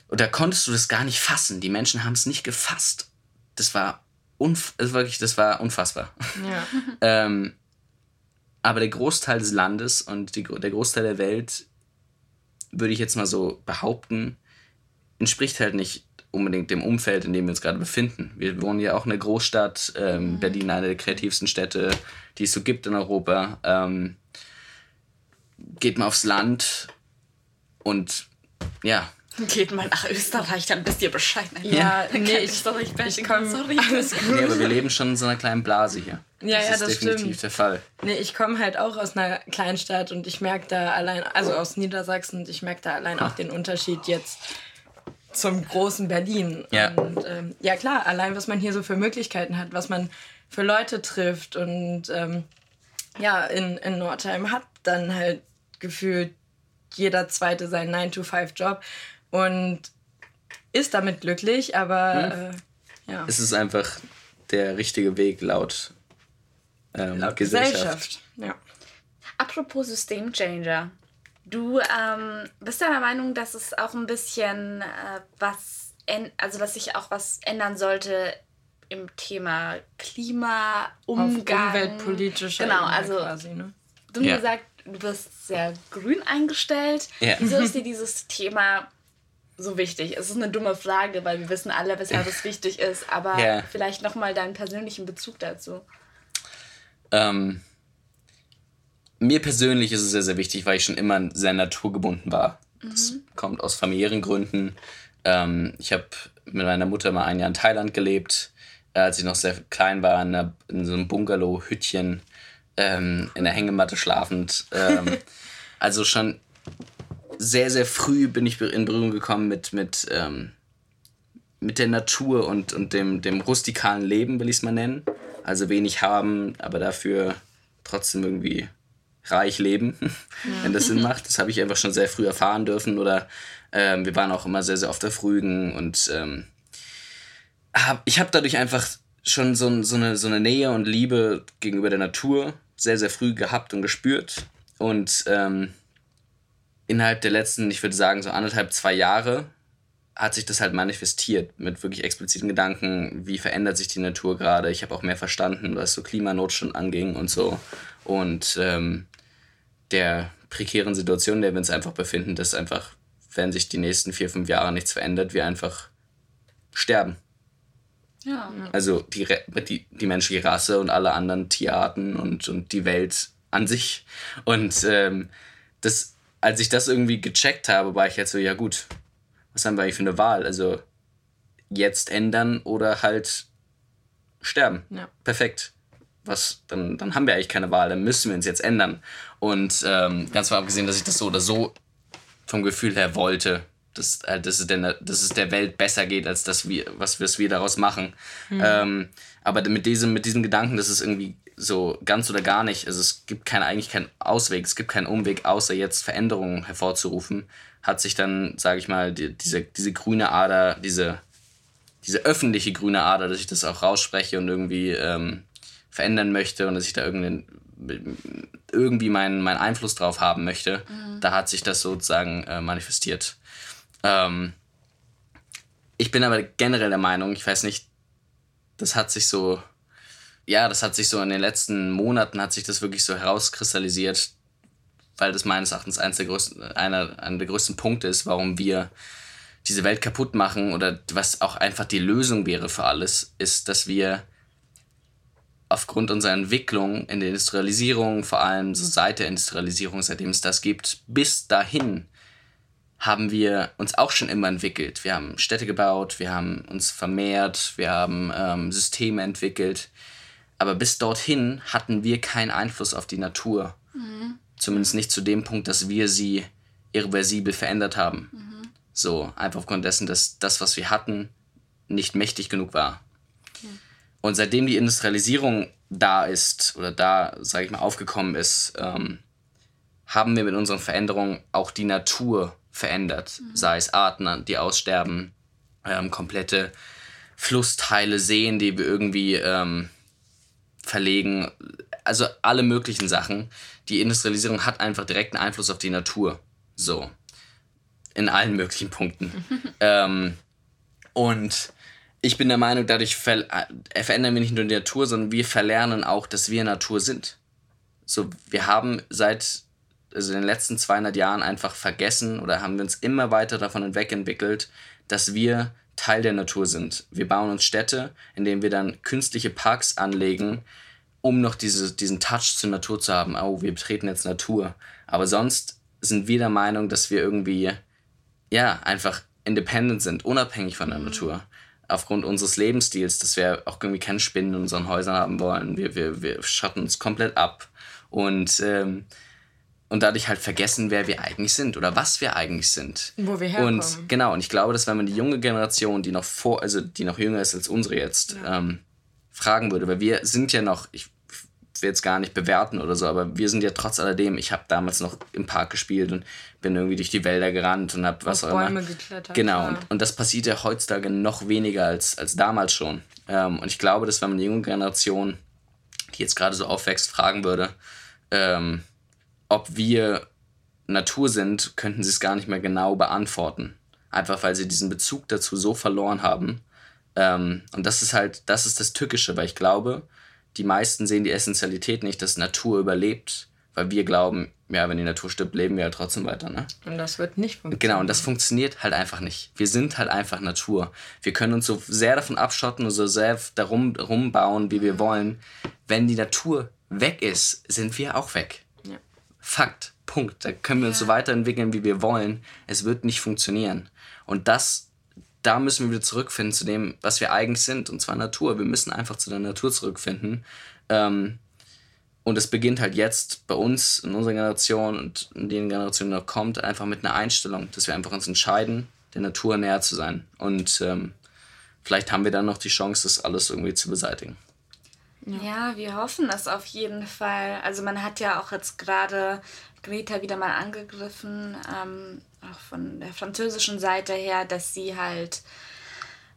und da konntest du das gar nicht fassen. Die Menschen haben es nicht gefasst. Das war, unf das wirklich, das war unfassbar. Ja. ähm, aber der Großteil des Landes und die, der Großteil der Welt, würde ich jetzt mal so behaupten, entspricht halt nicht unbedingt dem Umfeld, in dem wir uns gerade befinden. Wir wohnen ja auch in einer Großstadt, ähm, mhm. Berlin eine der kreativsten Städte, die es so gibt in Europa. Ähm, geht mal aufs Land und ja. Geht mal nach Österreich, dann wisst ihr Bescheid. Ja, ja nee, ich, ich, ich komme. Sorry. Alles gut. Nee, aber wir leben schon in so einer kleinen Blase hier. Ja, das ja, ist das definitiv stimmt. der Fall. Nee, ich komme halt auch aus einer kleinen Stadt und ich merke da allein, also aus Niedersachsen, und ich merke da allein auch den Unterschied jetzt zum großen Berlin. Ja. Und ähm, ja, klar, allein was man hier so für Möglichkeiten hat, was man für Leute trifft. Und ähm, ja, in, in Nordheim hat dann halt gefühlt jeder Zweite seinen 9-to-5-Job und ist damit glücklich, aber hm. äh, ja. Es ist einfach der richtige Weg laut, ähm, laut Gesellschaft. Gesellschaft. Ja. Apropos Systemchanger. Du ähm, bist der Meinung, dass es auch ein bisschen äh, was, also dass sich auch was ändern sollte im Thema Klima, Umgang. Auf umweltpolitischer Genau, also quasi, ne? du hast ja. gesagt, du bist sehr grün eingestellt. Ja. Wieso ist dir dieses Thema so wichtig? Es ist eine dumme Frage, weil wir wissen alle, weshalb es wichtig ist, aber ja. vielleicht nochmal deinen persönlichen Bezug dazu. Ähm, mir persönlich ist es sehr, sehr wichtig, weil ich schon immer sehr naturgebunden war. Mhm. Das kommt aus familiären Gründen. Ähm, ich habe mit meiner Mutter mal ein Jahr in Thailand gelebt, äh, als ich noch sehr klein war, in, einer, in so einem Bungalow-Hüttchen ähm, in der Hängematte schlafend. Ähm, also schon sehr, sehr früh bin ich in Berührung gekommen mit, mit, ähm, mit der Natur und, und dem, dem rustikalen Leben, will ich es mal nennen. Also wenig haben, aber dafür trotzdem irgendwie reich leben, ja. wenn das Sinn macht. Das habe ich einfach schon sehr früh erfahren dürfen. Oder ähm, wir waren auch immer sehr, sehr oft auf Rügen und ähm, hab, ich habe dadurch einfach schon so, so, eine, so eine Nähe und Liebe gegenüber der Natur sehr, sehr früh gehabt und gespürt. Und ähm, innerhalb der letzten, ich würde sagen, so anderthalb, zwei Jahre hat sich das halt manifestiert mit wirklich expliziten Gedanken, wie verändert sich die Natur gerade. Ich habe auch mehr verstanden, was so Klimanotstand anging und so. Und ähm, der prekären Situation, in der wir uns einfach befinden, dass einfach, wenn sich die nächsten vier, fünf Jahre nichts verändert, wir einfach sterben. Ja. Also die, die, die menschliche Rasse und alle anderen Tierarten und, und die Welt an sich. Und ähm, das, als ich das irgendwie gecheckt habe, war ich jetzt so, ja gut, was haben wir eigentlich für eine Wahl? Also jetzt ändern oder halt sterben. Ja. Perfekt. Was, dann, dann haben wir eigentlich keine Wahl, dann müssen wir uns jetzt ändern. Und ähm, ganz mal abgesehen, dass ich das so oder so vom Gefühl her wollte, dass, äh, dass, es, der, dass es der Welt besser geht, als dass wir, was, was wir daraus machen. Mhm. Ähm, aber mit diesem, mit diesem Gedanken, dass es irgendwie so ganz oder gar nicht, also es gibt kein, eigentlich keinen Ausweg, es gibt keinen Umweg, außer jetzt Veränderungen hervorzurufen, hat sich dann, sage ich mal, die, diese, diese grüne Ader, diese, diese öffentliche grüne Ader, dass ich das auch rausspreche und irgendwie ähm, verändern möchte und dass ich da irgendwie meinen, meinen Einfluss drauf haben möchte, mhm. da hat sich das sozusagen äh, manifestiert. Ähm, ich bin aber generell der Meinung, ich weiß nicht, das hat sich so, ja, das hat sich so in den letzten Monaten hat sich das wirklich so herauskristallisiert, weil das meines Erachtens eines der größten, einer, einer der größten Punkte ist, warum wir diese Welt kaputt machen oder was auch einfach die Lösung wäre für alles, ist, dass wir aufgrund unserer Entwicklung in der Industrialisierung, vor allem so seit der Industrialisierung, seitdem es das gibt, bis dahin haben wir uns auch schon immer entwickelt. Wir haben Städte gebaut, wir haben uns vermehrt, wir haben ähm, Systeme entwickelt. Aber bis dorthin hatten wir keinen Einfluss auf die Natur. Mhm. Zumindest nicht zu dem Punkt, dass wir sie irreversibel verändert haben. Mhm. So, einfach aufgrund dessen, dass das, was wir hatten, nicht mächtig genug war. Und seitdem die Industrialisierung da ist oder da, sage ich mal, aufgekommen ist, ähm, haben wir mit unseren Veränderungen auch die Natur verändert. Mhm. Sei es Arten, die aussterben, ähm, komplette Flussteile, Seen, die wir irgendwie ähm, verlegen. Also alle möglichen Sachen. Die Industrialisierung hat einfach direkten Einfluss auf die Natur. So. In allen möglichen Punkten. ähm, und ich bin der Meinung, dadurch ver äh, verändern wir nicht nur die Natur, sondern wir verlernen auch, dass wir Natur sind. So, wir haben seit also in den letzten 200 Jahren einfach vergessen oder haben wir uns immer weiter davon hinwegentwickelt, dass wir Teil der Natur sind. Wir bauen uns Städte, in denen wir dann künstliche Parks anlegen, um noch diese, diesen Touch zur Natur zu haben. Oh, wir betreten jetzt Natur. Aber sonst sind wir der Meinung, dass wir irgendwie, ja, einfach independent sind, unabhängig von der mhm. Natur. Aufgrund unseres Lebensstils, dass wir auch irgendwie keine Spinnen in unseren Häusern haben wollen. Wir, wir, wir schatten uns komplett ab. Und ähm, und dadurch halt vergessen, wer wir eigentlich sind oder was wir eigentlich sind. Wo wir herkommen. Und genau, und ich glaube, dass wenn man die junge Generation, die noch vor, also die noch jünger ist als unsere jetzt, ja. ähm, fragen würde, weil wir sind ja noch, ich will jetzt gar nicht bewerten oder so, aber wir sind ja trotz alledem, ich habe damals noch im Park gespielt und bin irgendwie durch die Wälder gerannt und habe was Auf auch Bäume immer. geklettert. Genau, und, und das passiert ja heutzutage noch weniger als, als damals schon. Ähm, und ich glaube, dass wenn man die junge Generation, die jetzt gerade so aufwächst, fragen würde, ähm, ob wir Natur sind, könnten sie es gar nicht mehr genau beantworten. Einfach weil sie diesen Bezug dazu so verloren haben. Ähm, und das ist halt, das ist das Tückische, weil ich glaube, die meisten sehen die Essentialität nicht, dass Natur überlebt, weil wir glauben, ja, wenn die Natur stirbt, leben wir ja trotzdem weiter, ne? Und das wird nicht funktionieren. Genau, und das funktioniert halt einfach nicht. Wir sind halt einfach Natur. Wir können uns so sehr davon abschotten und so sehr darum rumbauen, wie wir wollen. Wenn die Natur weg ist, sind wir auch weg. Fakt. Punkt. Da können wir uns so weiterentwickeln, wie wir wollen. Es wird nicht funktionieren. Und das, da müssen wir wieder zurückfinden zu dem, was wir eigentlich sind, und zwar Natur. Wir müssen einfach zu der Natur zurückfinden. Ähm, Und es beginnt halt jetzt bei uns, in unserer Generation und in den Generationen, die noch kommt, einfach mit einer Einstellung, dass wir einfach uns entscheiden, der Natur näher zu sein. Und ähm, vielleicht haben wir dann noch die Chance, das alles irgendwie zu beseitigen. Ja. ja, wir hoffen das auf jeden Fall. Also man hat ja auch jetzt gerade Greta wieder mal angegriffen, ähm, auch von der französischen Seite her, dass sie halt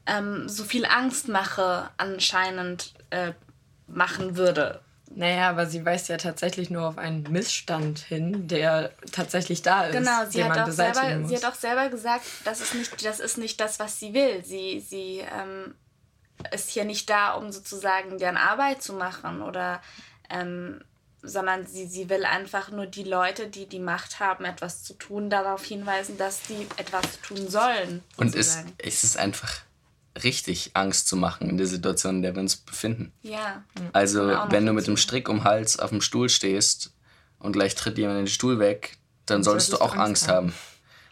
ähm, so viel Angstmache anscheinend äh, machen würde. Naja, aber sie weist ja tatsächlich nur auf einen Missstand hin, der tatsächlich da ist. Genau, sie, hat auch, selber, sie hat auch selber gesagt, das ist nicht das, ist nicht das was sie will. Sie, sie ähm, ist hier nicht da, um sozusagen deren Arbeit zu machen oder ähm, sondern sie, sie will einfach nur die Leute, die die Macht haben, etwas zu tun, darauf hinweisen, dass die etwas tun sollen. Und es, es ist einfach richtig Angst zu machen in der Situation, in der wir uns befinden. Ja. Also, wenn du mit dem Strick um den Hals auf dem Stuhl stehst und gleich tritt jemand den Stuhl weg, dann solltest du auch Angst haben. haben.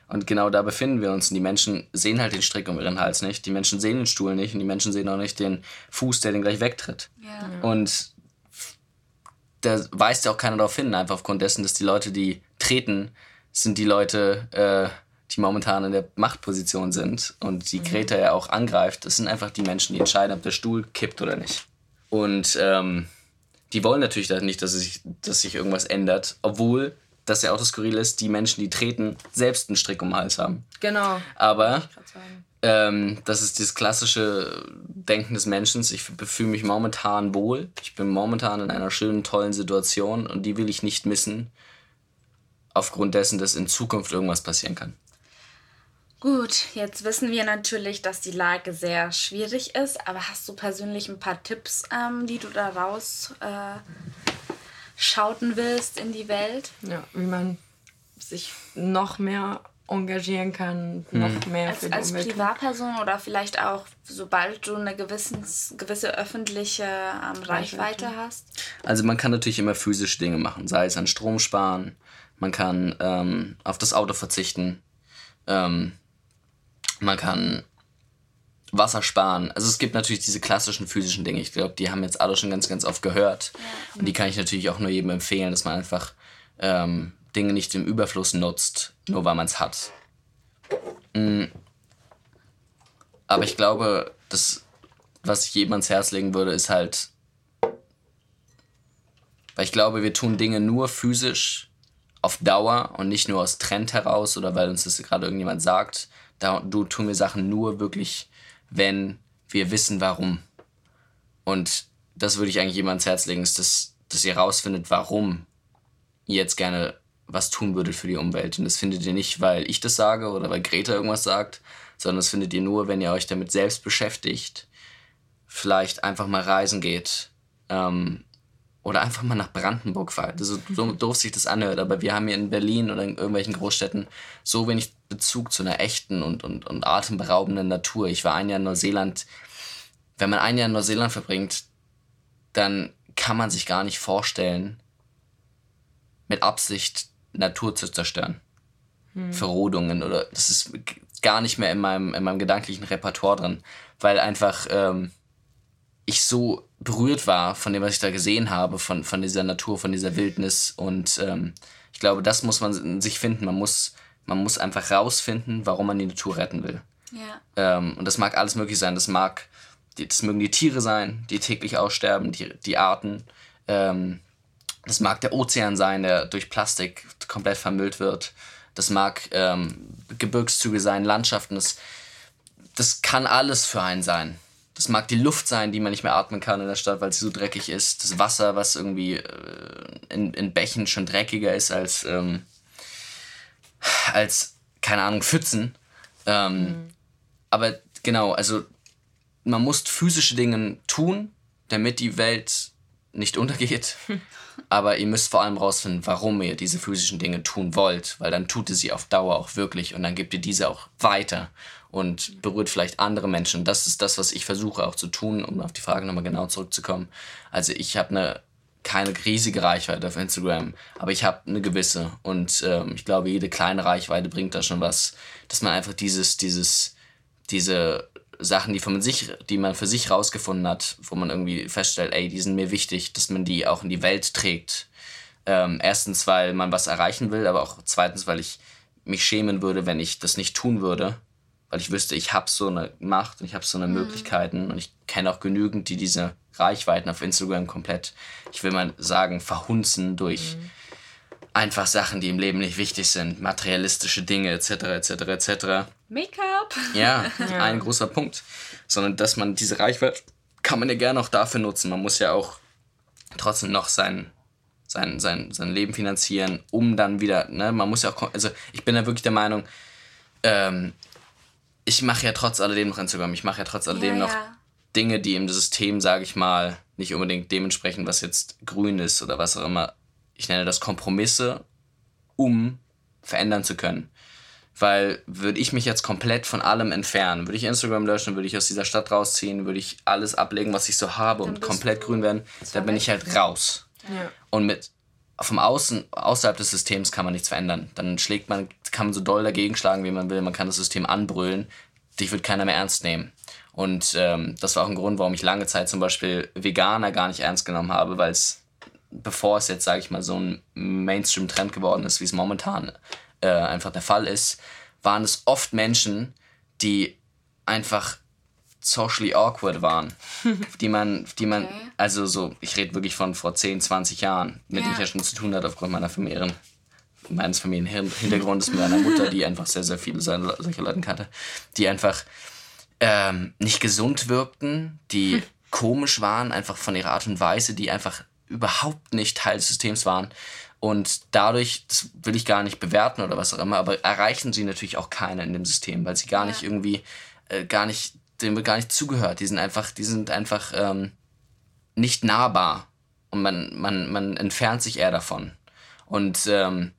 Und genau da befinden wir uns. Und die Menschen sehen halt den Strick um ihren Hals nicht. Die Menschen sehen den Stuhl nicht und die Menschen sehen auch nicht den Fuß, der den gleich wegtritt. Ja. Und da weist ja auch keiner darauf hin, einfach aufgrund dessen, dass die Leute, die treten, sind die Leute, äh, die momentan in der Machtposition sind und die mhm. Greta ja auch angreift. Das sind einfach die Menschen, die entscheiden, ob der Stuhl kippt oder nicht. Und ähm, die wollen natürlich nicht, dass sich, dass sich irgendwas ändert, obwohl das ja auch das Skurril ist, die Menschen, die treten, selbst einen Strick um den Hals haben. Genau. Aber ähm, das ist das klassische Denken des Menschen. Ich fühle mich momentan wohl. Ich bin momentan in einer schönen, tollen Situation und die will ich nicht missen, aufgrund dessen, dass in Zukunft irgendwas passieren kann. Gut, jetzt wissen wir natürlich, dass die Lage sehr schwierig ist, aber hast du persönlich ein paar Tipps, ähm, die du da raus äh, schauten willst in die Welt? Ja, wie man sich noch mehr engagieren kann, noch mhm. mehr als, für die als Umwelt. Privatperson oder vielleicht auch, sobald du eine gewissens, gewisse öffentliche ähm, Reichweite hast? Also man kann natürlich immer physische Dinge machen, sei es an Strom sparen, man kann ähm, auf das Auto verzichten, ähm, man kann Wasser sparen. Also es gibt natürlich diese klassischen physischen Dinge. Ich glaube, die haben jetzt alle schon ganz, ganz oft gehört. Ja. Und die kann ich natürlich auch nur jedem empfehlen, dass man einfach ähm, Dinge nicht im Überfluss nutzt, nur weil man es hat. Mhm. Aber ich glaube, das, was ich jedem ans Herz legen würde, ist halt, weil ich glaube, wir tun Dinge nur physisch auf Dauer und nicht nur aus Trend heraus oder weil uns das gerade irgendjemand sagt, da, du tun wir Sachen nur wirklich, wenn wir wissen, warum. Und das würde ich eigentlich jedem ans Herz legen, ist, dass, dass ihr rausfindet, warum ihr jetzt gerne was tun würdet für die Umwelt. Und das findet ihr nicht, weil ich das sage oder weil Greta irgendwas sagt, sondern das findet ihr nur, wenn ihr euch damit selbst beschäftigt, vielleicht einfach mal reisen geht ähm, oder einfach mal nach Brandenburg fahrt. So, so doof sich das anhört, aber wir haben hier in Berlin oder in irgendwelchen Großstädten so wenig Bezug zu einer echten und, und, und atemberaubenden Natur. Ich war ein Jahr in Neuseeland. Wenn man ein Jahr in Neuseeland verbringt, dann kann man sich gar nicht vorstellen, mit Absicht Natur zu zerstören. Hm. Verrodungen oder das ist gar nicht mehr in meinem, in meinem gedanklichen Repertoire drin, weil einfach ähm, ich so berührt war von dem, was ich da gesehen habe, von, von dieser Natur, von dieser Wildnis. Und ähm, ich glaube, das muss man sich finden. Man muss, man muss einfach rausfinden, warum man die Natur retten will. Ja. Ähm, und das mag alles möglich sein. Das mag, die, das mögen die Tiere sein, die täglich aussterben, die, die Arten. Ähm, das mag der Ozean sein, der durch Plastik komplett vermüllt wird. Das mag ähm, Gebirgszüge sein, Landschaften. Das, das kann alles für einen sein. Das mag die Luft sein, die man nicht mehr atmen kann in der Stadt, weil sie so dreckig ist. Das Wasser, was irgendwie äh, in, in Bächen schon dreckiger ist als, ähm, als keine Ahnung, Pfützen. Ähm, mhm. Aber genau, also man muss physische Dinge tun, damit die Welt nicht untergeht. Aber ihr müsst vor allem rausfinden, warum ihr diese physischen Dinge tun wollt, weil dann tut ihr sie auf Dauer auch wirklich und dann gebt ihr diese auch weiter und berührt vielleicht andere Menschen. Das ist das, was ich versuche auch zu tun, um auf die Frage nochmal genau zurückzukommen. Also ich habe eine keine riesige Reichweite auf Instagram, aber ich habe eine gewisse und ähm, ich glaube, jede kleine Reichweite bringt da schon was, dass man einfach dieses, dieses, diese Sachen, die, von sich, die man für sich rausgefunden hat, wo man irgendwie feststellt, ey, die sind mir wichtig, dass man die auch in die Welt trägt. Ähm, erstens, weil man was erreichen will, aber auch zweitens, weil ich mich schämen würde, wenn ich das nicht tun würde. Weil ich wüsste, ich habe so eine Macht und ich habe so eine mhm. Möglichkeiten und ich kenne auch genügend, die diese Reichweiten auf Instagram komplett, ich will mal sagen, verhunzen durch mhm. einfach Sachen, die im Leben nicht wichtig sind, materialistische Dinge etc. etc. etc. Make-up. Ja, ja, ein großer Punkt. Sondern dass man diese Reichweite kann man ja gerne auch dafür nutzen. Man muss ja auch trotzdem noch sein, sein, sein, sein Leben finanzieren, um dann wieder, ne, man muss ja auch, also ich bin ja wirklich der Meinung, ähm, ich mache ja trotz alledem noch Instagram, ich mache ja trotz alledem ja, noch ja. Dinge, die im System, sage ich mal, nicht unbedingt dementsprechend, was jetzt grün ist oder was auch immer. Ich nenne das Kompromisse, um verändern zu können. Weil würde ich mich jetzt komplett von allem entfernen, würde ich Instagram löschen, würde ich aus dieser Stadt rausziehen, würde ich alles ablegen, was ich so habe und komplett grün werden, dann bin ich halt raus. Ja. Und mit vom Außen, außerhalb des Systems kann man nichts verändern. Dann schlägt man, kann man so doll dagegen schlagen, wie man will. Man kann das System anbrüllen. Dich wird keiner mehr ernst nehmen. Und ähm, das war auch ein Grund, warum ich lange Zeit zum Beispiel Veganer gar nicht ernst genommen habe, weil es, bevor es jetzt, sage ich mal, so ein Mainstream-Trend geworden ist, wie es momentan äh, einfach der Fall ist, waren es oft Menschen, die einfach socially awkward waren, die man, die man, okay. also so, ich rede wirklich von vor 10, 20 Jahren, mit ja. denen ich ja schon zu tun hatte aufgrund meiner Familien, meines Familienhintergrundes mit meiner Mutter, die einfach sehr, sehr viele solcher Leute kannte, die einfach ähm, nicht gesund wirkten, die hm. komisch waren, einfach von ihrer Art und Weise, die einfach überhaupt nicht Teil des Systems waren. Und dadurch, das will ich gar nicht bewerten oder was auch immer, aber erreichen sie natürlich auch keiner in dem System, weil sie gar ja. nicht irgendwie, äh, gar nicht dem wird gar nicht zugehört. Die sind einfach, die sind einfach ähm, nicht nahbar. Und man, man, man entfernt sich eher davon. Und ähm,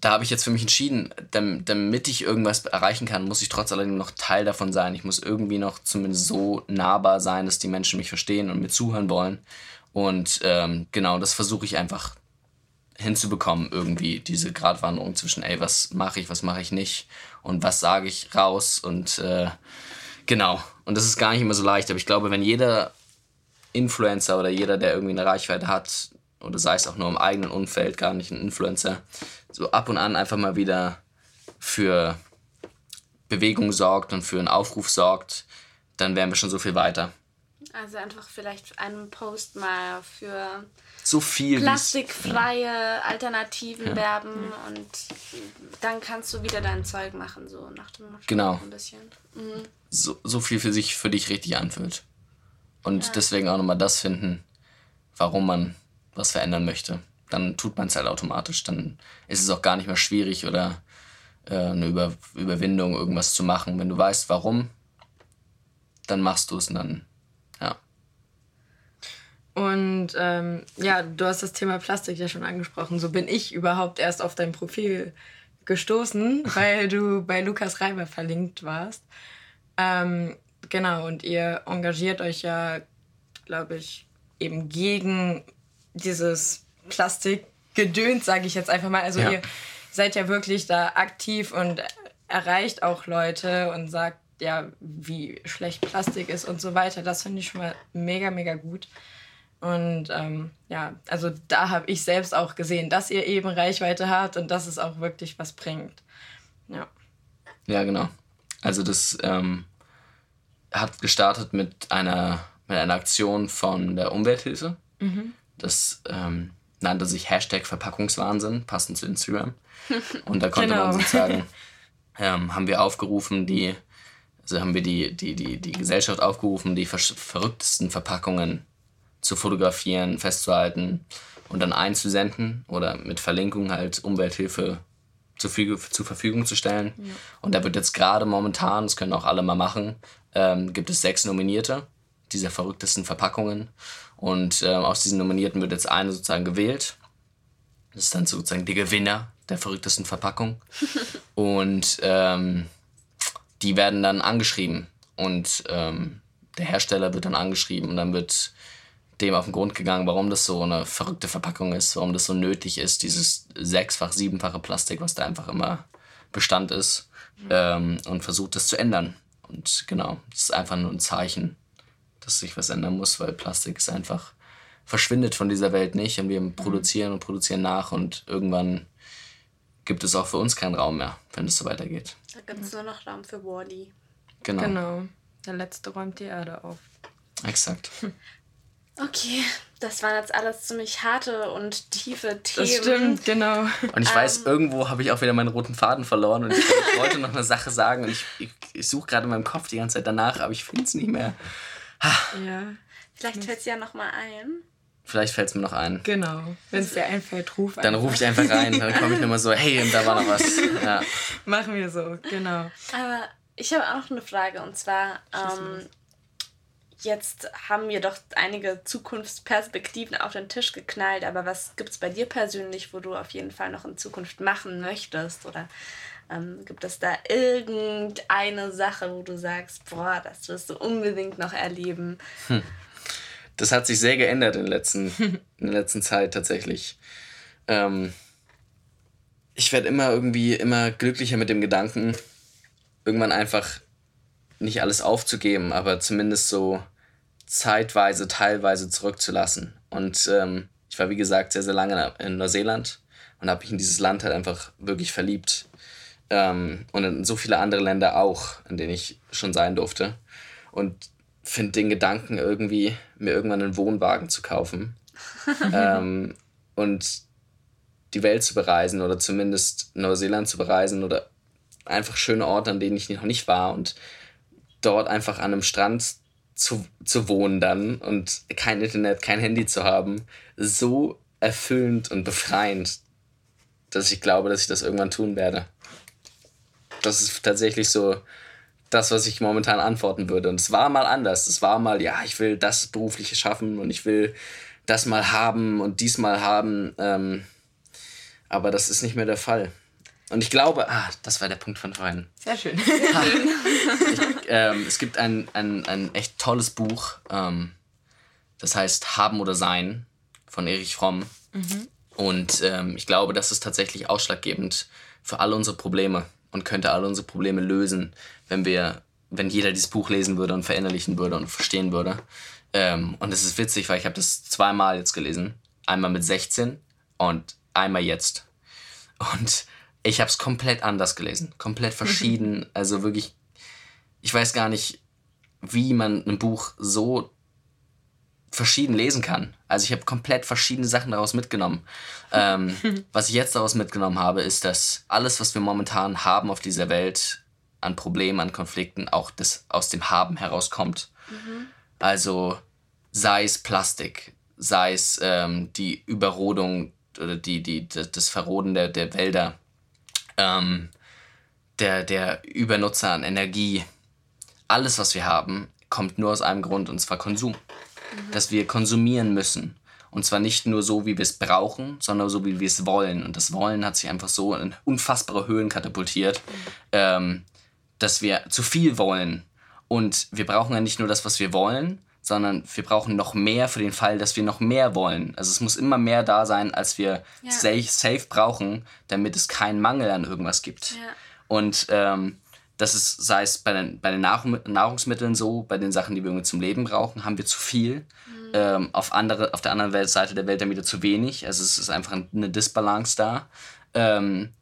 da habe ich jetzt für mich entschieden, damit ich irgendwas erreichen kann, muss ich trotz alledem noch Teil davon sein. Ich muss irgendwie noch zumindest so nahbar sein, dass die Menschen mich verstehen und mir zuhören wollen. Und ähm, genau, das versuche ich einfach hinzubekommen, irgendwie diese Gratwanderung zwischen, ey, was mache ich, was mache ich nicht und was sage ich raus und äh, Genau. Und das ist gar nicht immer so leicht. Aber ich glaube, wenn jeder Influencer oder jeder, der irgendwie eine Reichweite hat, oder sei es auch nur im eigenen Umfeld, gar nicht ein Influencer, so ab und an einfach mal wieder für Bewegung sorgt und für einen Aufruf sorgt, dann wären wir schon so viel weiter. Also einfach vielleicht einen Post mal für so viel plastikfreie ja. Alternativen ja. werben und dann kannst du wieder dein Zeug machen, so nach dem Motto genau. ein bisschen. Mhm. So, so viel für sich für dich richtig anfühlt. Und ja. deswegen auch nochmal das finden, warum man was verändern möchte. Dann tut man es halt automatisch. Dann ist es auch gar nicht mehr schwierig oder äh, eine Über Überwindung, irgendwas zu machen. Wenn du weißt, warum, dann machst du es und dann und ähm, ja, du hast das Thema Plastik ja schon angesprochen. So bin ich überhaupt erst auf dein Profil gestoßen, weil du bei Lukas Reiber verlinkt warst. Ähm, genau, und ihr engagiert euch ja, glaube ich, eben gegen dieses Plastikgedöns, sage ich jetzt einfach mal. Also ja. ihr seid ja wirklich da aktiv und erreicht auch Leute und sagt ja, wie schlecht Plastik ist und so weiter. Das finde ich schon mal mega, mega gut. Und ähm, ja, also da habe ich selbst auch gesehen, dass ihr eben Reichweite habt und dass es auch wirklich was bringt. Ja. Ja, genau. Also das ähm, hat gestartet mit einer, mit einer Aktion von der Umwelthilfe. Mhm. Das ähm, nannte sich Hashtag Verpackungswahnsinn, passend zu Instagram. Und da konnte genau. man sozusagen, ähm, haben wir aufgerufen, die, also haben wir die, die, die, die Gesellschaft aufgerufen, die verrücktesten Verpackungen zu fotografieren, festzuhalten und dann einzusenden oder mit Verlinkung halt Umwelthilfe zur, zur Verfügung zu stellen. Ja. Und da wird jetzt gerade momentan, das können auch alle mal machen, ähm, gibt es sechs Nominierte dieser verrücktesten Verpackungen. Und ähm, aus diesen Nominierten wird jetzt eine sozusagen gewählt. Das ist dann sozusagen der Gewinner der verrücktesten Verpackung. und ähm, die werden dann angeschrieben. Und ähm, der Hersteller wird dann angeschrieben und dann wird dem auf den Grund gegangen, warum das so eine verrückte Verpackung ist, warum das so nötig ist, dieses sechsfach, siebenfache Plastik, was da einfach immer Bestand ist, mhm. ähm, und versucht das zu ändern. Und genau, das ist einfach nur ein Zeichen, dass sich was ändern muss, weil Plastik ist einfach verschwindet von dieser Welt nicht und wir mhm. produzieren und produzieren nach und irgendwann gibt es auch für uns keinen Raum mehr, wenn es so weitergeht. Da gibt es nur noch Raum für Wally. Genau. Genau. Der letzte räumt die Erde auf. Exakt. Okay, das waren jetzt alles ziemlich harte und tiefe Themen. Das stimmt, genau. Und ich weiß, ähm. irgendwo habe ich auch wieder meinen roten Faden verloren und ich, ich wollte noch eine Sache sagen und ich, ich, ich suche gerade in meinem Kopf die ganze Zeit danach, aber ich finde es nicht mehr. Ja. Vielleicht fällt es ja nochmal ein. Vielleicht fällt es mir noch ein. Genau. Wenn es dir einfällt, ruf Dann rufe ich einfach rein. Dann komme ich nochmal so, hey, und da war noch was. Ja. Machen wir so, genau. Aber ich habe auch noch eine Frage und zwar, ähm, jetzt haben wir doch einige Zukunftsperspektiven auf den Tisch geknallt, aber was gibt es bei dir persönlich, wo du auf jeden Fall noch in Zukunft machen möchtest? Oder ähm, gibt es da irgendeine Sache, wo du sagst, boah, das wirst du unbedingt noch erleben? Hm das hat sich sehr geändert in der letzten, in der letzten Zeit tatsächlich. Ähm, ich werde immer irgendwie immer glücklicher mit dem Gedanken, irgendwann einfach nicht alles aufzugeben, aber zumindest so zeitweise, teilweise zurückzulassen. Und ähm, ich war, wie gesagt, sehr, sehr lange in Neuseeland und habe mich in dieses Land halt einfach wirklich verliebt. Ähm, und in so viele andere Länder auch, in denen ich schon sein durfte. Und finde den Gedanken irgendwie, mir irgendwann einen Wohnwagen zu kaufen ähm, und die Welt zu bereisen oder zumindest Neuseeland zu bereisen oder einfach schöne Orte, an denen ich noch nicht war und dort einfach an einem Strand zu, zu wohnen dann und kein Internet, kein Handy zu haben, so erfüllend und befreiend, dass ich glaube, dass ich das irgendwann tun werde. Das ist tatsächlich so das, was ich momentan antworten würde. Und es war mal anders. Es war mal, ja, ich will das berufliche schaffen und ich will das mal haben und diesmal haben. Ähm, aber das ist nicht mehr der Fall. Und ich glaube, ah, das war der Punkt von vorhin. Sehr schön. Ah, ich, ähm, es gibt ein, ein, ein echt tolles Buch, ähm, das heißt Haben oder Sein von Erich Fromm. Mhm. Und ähm, ich glaube, das ist tatsächlich ausschlaggebend für all unsere Probleme und könnte all unsere Probleme lösen, wenn wir, wenn jeder dieses Buch lesen würde und verinnerlichen würde und verstehen würde. Ähm, und es ist witzig, weil ich habe das zweimal jetzt gelesen. Einmal mit 16 und einmal jetzt. Und ich habe es komplett anders gelesen, komplett verschieden. also wirklich, ich weiß gar nicht, wie man ein Buch so verschieden lesen kann. Also ich habe komplett verschiedene Sachen daraus mitgenommen. Ähm, was ich jetzt daraus mitgenommen habe, ist, dass alles, was wir momentan haben auf dieser Welt, an Problemen, an Konflikten, auch das aus dem Haben herauskommt. Mhm. Also sei es Plastik, sei es ähm, die Überrodung oder die, die, das Verroden der, der Wälder, ähm, der, der Übernutzer an Energie. Alles, was wir haben, kommt nur aus einem Grund, und zwar Konsum mhm. dass wir konsumieren müssen. Und zwar nicht nur so, wie wir es brauchen, sondern so, wie wir es wollen. Und das Wollen hat sich einfach so in unfassbare Höhen katapultiert, mhm. ähm, dass wir zu viel wollen. Und wir brauchen ja nicht nur das, was wir wollen, sondern wir brauchen noch mehr für den Fall, dass wir noch mehr wollen. Also es muss immer mehr da sein, als wir ja. safe, safe, brauchen, damit es keinen Mangel an irgendwas gibt. Ja. Und ähm, das ist, sei es bei den, bei den Nahrungsmitteln so, bei den Sachen, die wir irgendwie zum Leben brauchen, haben wir zu viel. Mhm. Ähm, auf, andere, auf der anderen Seite der Welt dann wieder zu wenig. Also es ist einfach eine Disbalance da. Ähm,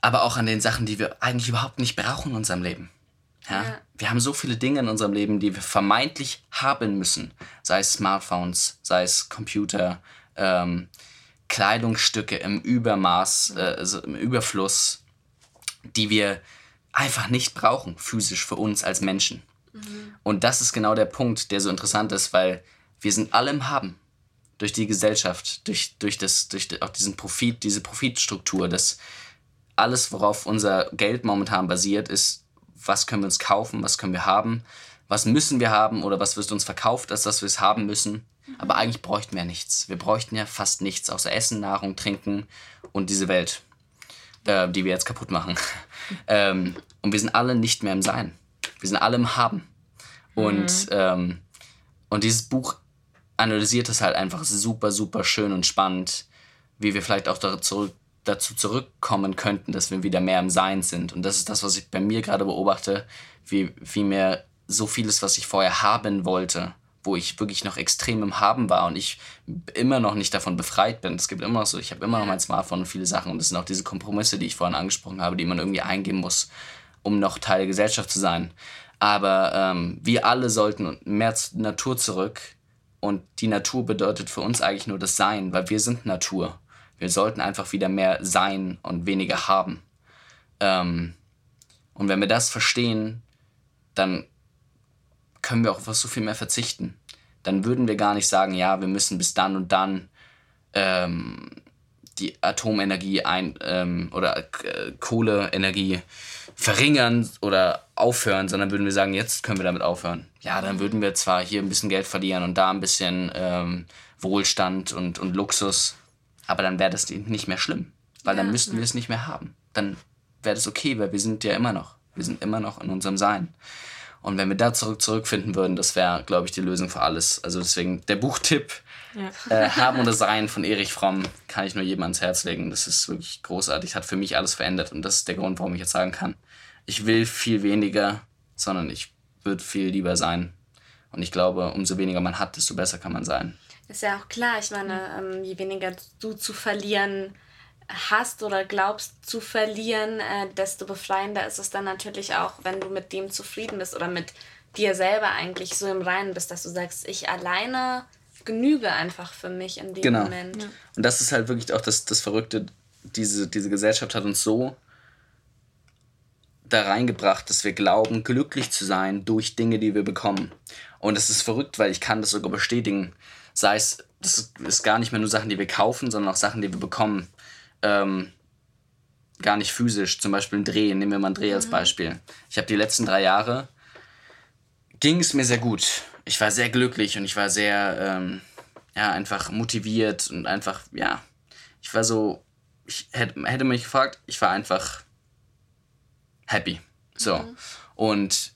aber auch an den Sachen, die wir eigentlich überhaupt nicht brauchen in unserem Leben. Ja? ja? Wir haben so viele Dinge in unserem Leben, die wir vermeintlich haben müssen. Sei es Smartphones, sei es Computer, ähm, Kleidungsstücke im Übermaß, äh, also im Überfluss, die wir einfach nicht brauchen, physisch für uns als Menschen. Mhm. Und das ist genau der Punkt, der so interessant ist, weil wir sind alle im Haben. Durch die Gesellschaft, durch, durch, das, durch auch diesen Profit, diese Profitstruktur, dass alles, worauf unser Geld momentan basiert, ist, was können wir uns kaufen, was können wir haben, was müssen wir haben oder was wird uns verkauft, als dass wir es haben müssen. Mhm. Aber eigentlich bräuchten wir nichts. Wir bräuchten ja fast nichts außer Essen, Nahrung, Trinken und diese Welt äh, die wir jetzt kaputt machen. ähm, und wir sind alle nicht mehr im Sein. Wir sind alle im Haben. Und, mhm. ähm, und dieses Buch analysiert es halt einfach super, super schön und spannend, wie wir vielleicht auch zurück dazu zurückkommen könnten, dass wir wieder mehr im Sein sind. Und das ist das, was ich bei mir gerade beobachte, wie, wie mir so vieles, was ich vorher haben wollte, wo ich wirklich noch extrem im Haben war und ich immer noch nicht davon befreit bin. Es gibt immer noch so, ich habe immer noch mein Smartphone und viele Sachen und das sind auch diese Kompromisse, die ich vorhin angesprochen habe, die man irgendwie eingehen muss, um noch Teil der Gesellschaft zu sein. Aber ähm, wir alle sollten mehr zur Natur zurück und die Natur bedeutet für uns eigentlich nur das Sein, weil wir sind Natur. Wir sollten einfach wieder mehr sein und weniger haben. Ähm, und wenn wir das verstehen, dann können wir auch auf so viel mehr verzichten. Dann würden wir gar nicht sagen, ja, wir müssen bis dann und dann ähm, die Atomenergie ein, ähm, oder äh, Kohleenergie verringern oder aufhören, sondern würden wir sagen, jetzt können wir damit aufhören. Ja, dann würden wir zwar hier ein bisschen Geld verlieren und da ein bisschen ähm, Wohlstand und, und Luxus, aber dann wäre das nicht mehr schlimm, weil dann müssten wir es nicht mehr haben. Dann wäre das okay, weil wir sind ja immer noch. Wir sind immer noch in unserem Sein. Und wenn wir da zurück zurückfinden würden, das wäre, glaube ich, die Lösung für alles. Also deswegen der Buchtipp ja. äh, Haben oder Sein von Erich Fromm kann ich nur jedem ans Herz legen. Das ist wirklich großartig, hat für mich alles verändert und das ist der Grund, warum ich jetzt sagen kann, ich will viel weniger, sondern ich würde viel lieber sein. Und ich glaube, umso weniger man hat, desto besser kann man sein. Ist ja auch klar. Ich meine, ähm, je weniger du zu verlieren hast oder glaubst zu verlieren, äh, desto befreiender ist es dann natürlich auch, wenn du mit dem zufrieden bist oder mit dir selber eigentlich so im Reinen bist, dass du sagst, ich alleine genüge einfach für mich in dem genau. Moment. Ja. Und das ist halt wirklich auch das, das Verrückte. Diese, diese Gesellschaft hat uns so da reingebracht, dass wir glauben, glücklich zu sein durch Dinge, die wir bekommen. Und das ist verrückt, weil ich kann das sogar bestätigen. Sei es, das ist gar nicht mehr nur Sachen, die wir kaufen, sondern auch Sachen, die wir bekommen ähm, gar nicht physisch. Zum Beispiel ein Dreh. Nehmen wir mal ein Dreh mhm. als Beispiel. Ich habe die letzten drei Jahre, ging es mir sehr gut. Ich war sehr glücklich und ich war sehr, ähm, ja, einfach motiviert und einfach, ja, ich war so, ich hätte, hätte mich gefragt, ich war einfach happy. So. Mhm. Und,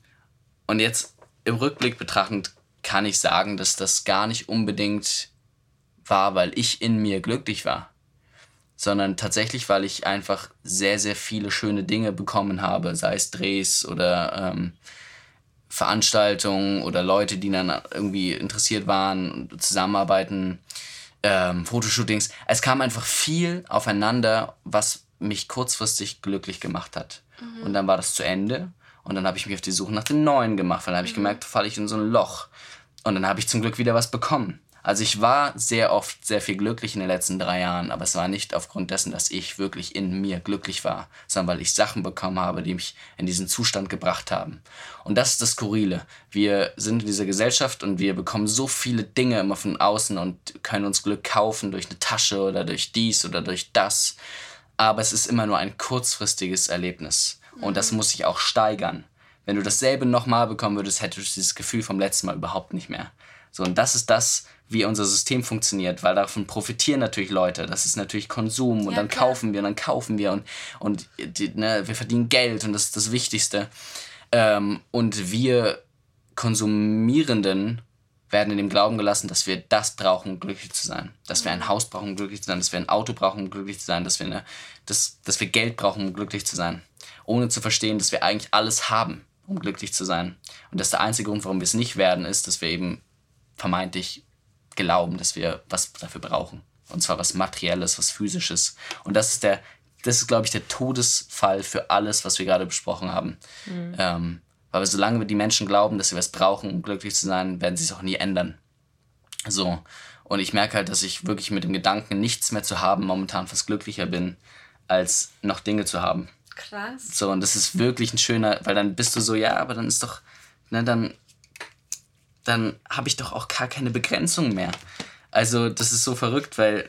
und jetzt im Rückblick betrachtend kann ich sagen, dass das gar nicht unbedingt war, weil ich in mir glücklich war sondern tatsächlich, weil ich einfach sehr, sehr viele schöne Dinge bekommen habe, sei es Drehs oder ähm, Veranstaltungen oder Leute, die dann irgendwie interessiert waren und zusammenarbeiten, ähm, Fotoshootings. Es kam einfach viel aufeinander, was mich kurzfristig glücklich gemacht hat. Mhm. Und dann war das zu Ende und dann habe ich mich auf die Suche nach den Neuen gemacht, weil dann habe ich mhm. gemerkt, falle ich in so ein Loch. Und dann habe ich zum Glück wieder was bekommen. Also ich war sehr oft sehr viel glücklich in den letzten drei Jahren, aber es war nicht aufgrund dessen, dass ich wirklich in mir glücklich war, sondern weil ich Sachen bekommen habe, die mich in diesen Zustand gebracht haben. Und das ist das Skurrile. Wir sind in dieser Gesellschaft und wir bekommen so viele Dinge immer von außen und können uns Glück kaufen durch eine Tasche oder durch dies oder durch das. Aber es ist immer nur ein kurzfristiges Erlebnis. Und das mhm. muss sich auch steigern. Wenn du dasselbe nochmal bekommen würdest, hättest du dieses Gefühl vom letzten Mal überhaupt nicht mehr. So, und das ist das, wie unser System funktioniert, weil davon profitieren natürlich Leute. Das ist natürlich Konsum und ja, dann klar. kaufen wir und dann kaufen wir und, und die, ne, wir verdienen Geld und das ist das Wichtigste. Ähm, und wir Konsumierenden werden in dem Glauben gelassen, dass wir das brauchen, um glücklich zu sein. Dass wir ein mhm. Haus brauchen, um glücklich zu sein, dass wir ein Auto brauchen, um glücklich zu sein, dass wir, eine, dass, dass wir Geld brauchen, um glücklich zu sein. Ohne zu verstehen, dass wir eigentlich alles haben, um glücklich zu sein. Und dass der einzige Grund, warum wir es nicht werden, ist, dass wir eben vermeintlich glauben, dass wir was dafür brauchen. Und zwar was Materielles, was Physisches. Und das ist der, das ist, glaube ich, der Todesfall für alles, was wir gerade besprochen haben. Mhm. Ähm, weil solange wir die Menschen glauben, dass sie was brauchen, um glücklich zu sein, werden sie es auch nie ändern. So. Und ich merke halt, dass ich wirklich mit dem Gedanken, nichts mehr zu haben, momentan fast glücklicher bin, als noch Dinge zu haben. Krass. So, und das ist wirklich ein schöner, weil dann bist du so, ja, aber dann ist doch, ne, dann dann habe ich doch auch gar keine Begrenzung mehr. Also das ist so verrückt, weil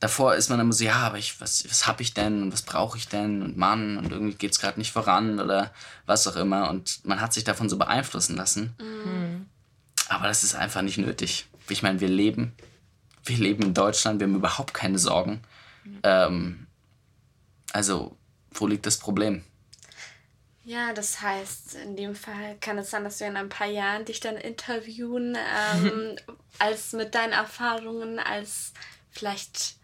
davor ist man immer so, ja, aber ich, was, was habe ich denn und was brauche ich denn und Mann und irgendwie geht es gerade nicht voran oder was auch immer und man hat sich davon so beeinflussen lassen. Mhm. Aber das ist einfach nicht nötig. Ich meine, wir leben, wir leben in Deutschland, wir haben überhaupt keine Sorgen. Mhm. Ähm, also, wo liegt das Problem? Ja, das heißt, in dem Fall kann es sein, dass wir in ein paar Jahren dich dann interviewen, ähm, als mit deinen Erfahrungen als vielleicht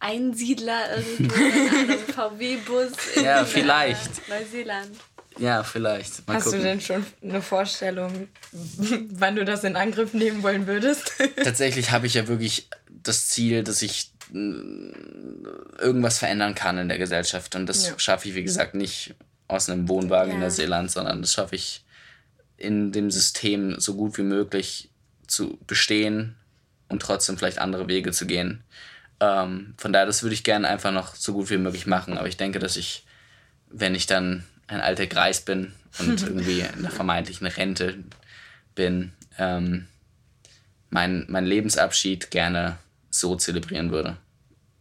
Einsiedler irgendwo in einem VW-Bus in Ja, vielleicht. Neuseeland. Ja, vielleicht. Mal Hast gucken. du denn schon eine Vorstellung, wann du das in Angriff nehmen wollen würdest? Tatsächlich habe ich ja wirklich das Ziel, dass ich äh, irgendwas verändern kann in der Gesellschaft. Und das ja. schaffe ich, wie gesagt, nicht aus einem Wohnwagen ja. in Neuseeland, sondern das schaffe ich in dem System so gut wie möglich zu bestehen und trotzdem vielleicht andere Wege zu gehen. Ähm, von daher, das würde ich gerne einfach noch so gut wie möglich machen. Aber ich denke, dass ich, wenn ich dann ein alter Greis bin und irgendwie in der vermeintlichen Rente bin, ähm, mein, mein Lebensabschied gerne so zelebrieren würde.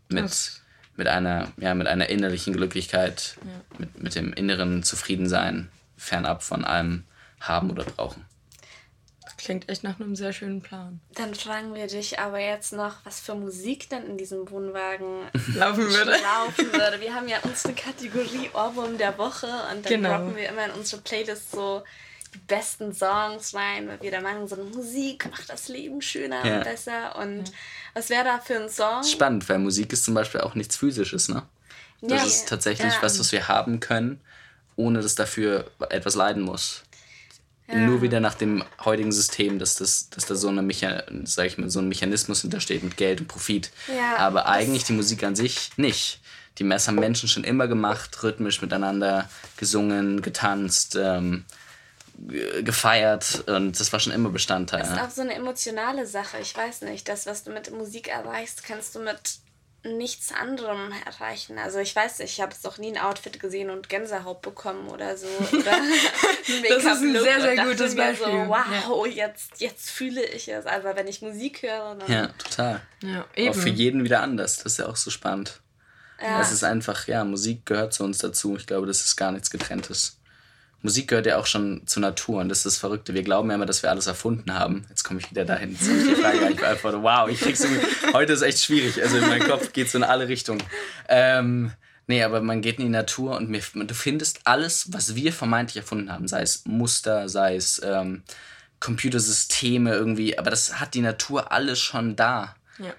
Mit, mit, einer, ja, mit einer innerlichen Glücklichkeit, ja. mit, mit dem inneren Zufriedensein, fernab von allem Haben oder Brauchen. Klingt echt nach einem sehr schönen Plan. Dann fragen wir dich aber jetzt noch, was für Musik denn in diesem Wohnwagen laufen würde. laufen würde. Wir haben ja unsere Kategorie Ohrwurm der Woche und dann genau. droppen wir immer in unsere Playlist so die besten Songs rein, weil wir der Meinung sind, Musik macht das Leben schöner ja. und besser. Und ja. was wäre da für ein Song? Spannend, weil Musik ist zum Beispiel auch nichts Physisches, ne? Das ja, ist tatsächlich was, was wir haben können, ohne dass dafür etwas leiden muss. Ja. Nur wieder nach dem heutigen System, dass, das, dass da so, eine Mecha sag ich mal, so ein Mechanismus hintersteht mit Geld und Profit. Ja, Aber eigentlich die Musik an sich nicht. Die Mess haben Menschen schon immer gemacht, rhythmisch miteinander gesungen, getanzt, ähm, gefeiert und das war schon immer Bestandteil. Das ist auch so eine emotionale Sache. Ich weiß nicht, das, was du mit Musik erreichst, kannst du mit nichts anderem erreichen. Also ich weiß, ich habe es doch nie ein Outfit gesehen und Gänsehaut bekommen oder so. Oder das ist ein sehr, sehr gutes Beispiel. So, wow, ja. jetzt, jetzt fühle ich es. Aber wenn ich Musik höre, dann... Ja, total. Ja, eben. Auch für jeden wieder anders. Das ist ja auch so spannend. Ja. Es ist einfach, ja, Musik gehört zu uns dazu. Ich glaube, das ist gar nichts Getrenntes. Musik gehört ja auch schon zur Natur und das ist das Verrückte. Wir glauben ja immer, dass wir alles erfunden haben. Jetzt komme ich wieder dahin. Jetzt ich die Frage ich beantworte. Wow, ich krieg's irgendwie. Heute ist echt schwierig. Also in meinem Kopf geht so in alle Richtungen. Ähm, nee, aber man geht in die Natur und mir, du findest alles, was wir vermeintlich erfunden haben. Sei es Muster, sei es ähm, Computersysteme irgendwie. Aber das hat die Natur alles schon da. Ja.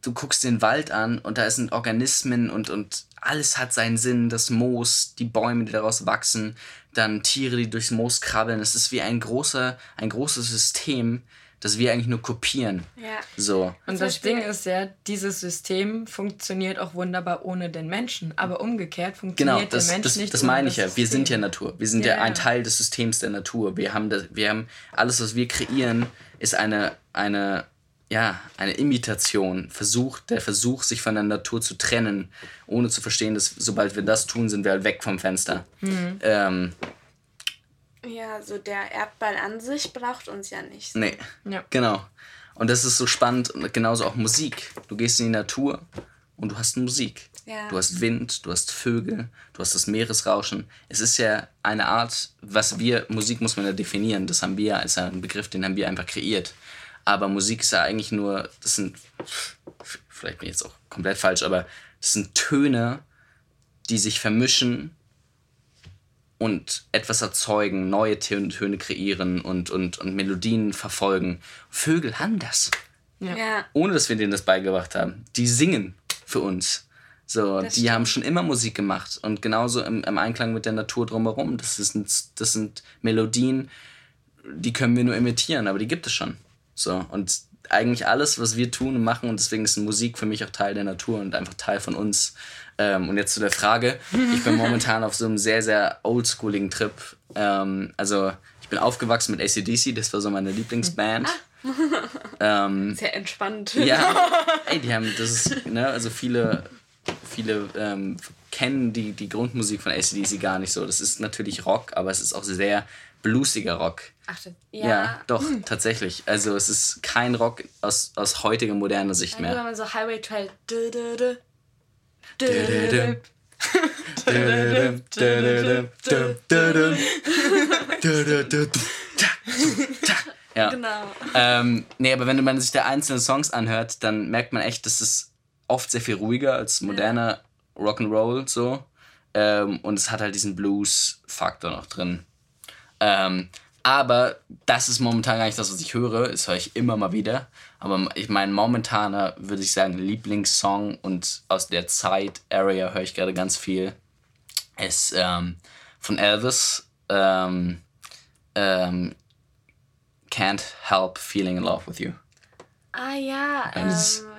Du guckst den Wald an und da sind Organismen und, und alles hat seinen Sinn. Das Moos, die Bäume, die daraus wachsen, dann Tiere, die durchs Moos krabbeln. Es ist wie ein, großer, ein großes System, das wir eigentlich nur kopieren. Ja. So. Und das, das Ding ist ja, dieses System funktioniert auch wunderbar ohne den Menschen. Aber umgekehrt funktioniert genau, das, der Mensch das, nicht das meine ich ja. Wir sind ja Natur. Wir sind ja, ja ein Teil des Systems der Natur. Wir haben, das, wir haben alles, was wir kreieren, ist eine, eine ja, eine Imitation, Versuch, der Versuch, sich von der Natur zu trennen, ohne zu verstehen, dass sobald wir das tun, sind wir halt weg vom Fenster. Mhm. Ähm, ja, so der Erdball an sich braucht uns ja nicht. Nee, ja. genau. Und das ist so spannend und genauso auch Musik. Du gehst in die Natur und du hast Musik. Ja. Du hast Wind, du hast Vögel, du hast das Meeresrauschen. Es ist ja eine Art, was wir, Musik muss man ja definieren, das haben wir als einen Begriff, den haben wir einfach kreiert. Aber Musik ist ja eigentlich nur, das sind, vielleicht bin ich jetzt auch komplett falsch, aber das sind Töne, die sich vermischen und etwas erzeugen, neue Töne kreieren und, und, und Melodien verfolgen. Vögel haben das. Ja. ja. Ohne dass wir denen das beigebracht haben. Die singen für uns. So, das die stimmt. haben schon immer Musik gemacht und genauso im, im Einklang mit der Natur drumherum. Das, ist, das sind Melodien, die können wir nur imitieren, aber die gibt es schon. So, und eigentlich alles, was wir tun und machen, und deswegen ist Musik für mich auch Teil der Natur und einfach Teil von uns. Ähm, und jetzt zu der Frage, ich bin momentan auf so einem sehr, sehr oldschooligen Trip. Ähm, also ich bin aufgewachsen mit ACDC, das war so meine Lieblingsband. Ah. ähm, sehr entspannt. Ja, ey, die haben, das ist, ne, also viele, viele ähm, kennen die, die Grundmusik von ACDC gar nicht so. Das ist natürlich Rock, aber es ist auch sehr bluesiger Rock. Ach, ja. ja, doch, hm. tatsächlich. Also es ist kein Rock aus, aus heutiger moderner Sicht mehr. Wenn man so Highway Trail. Ja. Genau. Ähm, nee, aber wenn man sich da einzelne Songs anhört, dann merkt man echt, dass es oft sehr viel ruhiger als moderner ja. Rock'n'Roll so. Ähm, und es hat halt diesen Blues-Faktor noch drin. Ähm, Aber das ist momentan gar nicht das, was ich höre. Das höre ich immer mal wieder. Aber ich mein momentaner, würde ich sagen, Lieblingssong und aus der Zeit, Area, höre ich gerade ganz viel, ist ähm, von Elvis. Ähm, ähm, Can't Help Feeling in Love with You. Ah ja, ähm,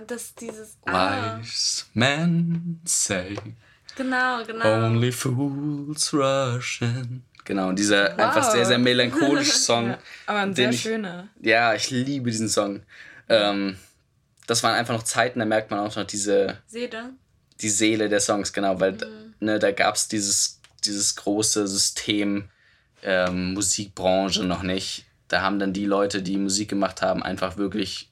das dieses. Ah. Wise men say. Genau, genau. Only fools rush in. Genau, dieser wow. einfach sehr, sehr melancholische Song. ja, aber ein sehr ich, schöner. Ja, ich liebe diesen Song. Ähm, das waren einfach noch Zeiten, da merkt man auch noch diese. Seele. Die Seele der Songs, genau, weil mhm. ne, da gab es dieses, dieses große System ähm, Musikbranche noch nicht. Da haben dann die Leute, die Musik gemacht haben, einfach wirklich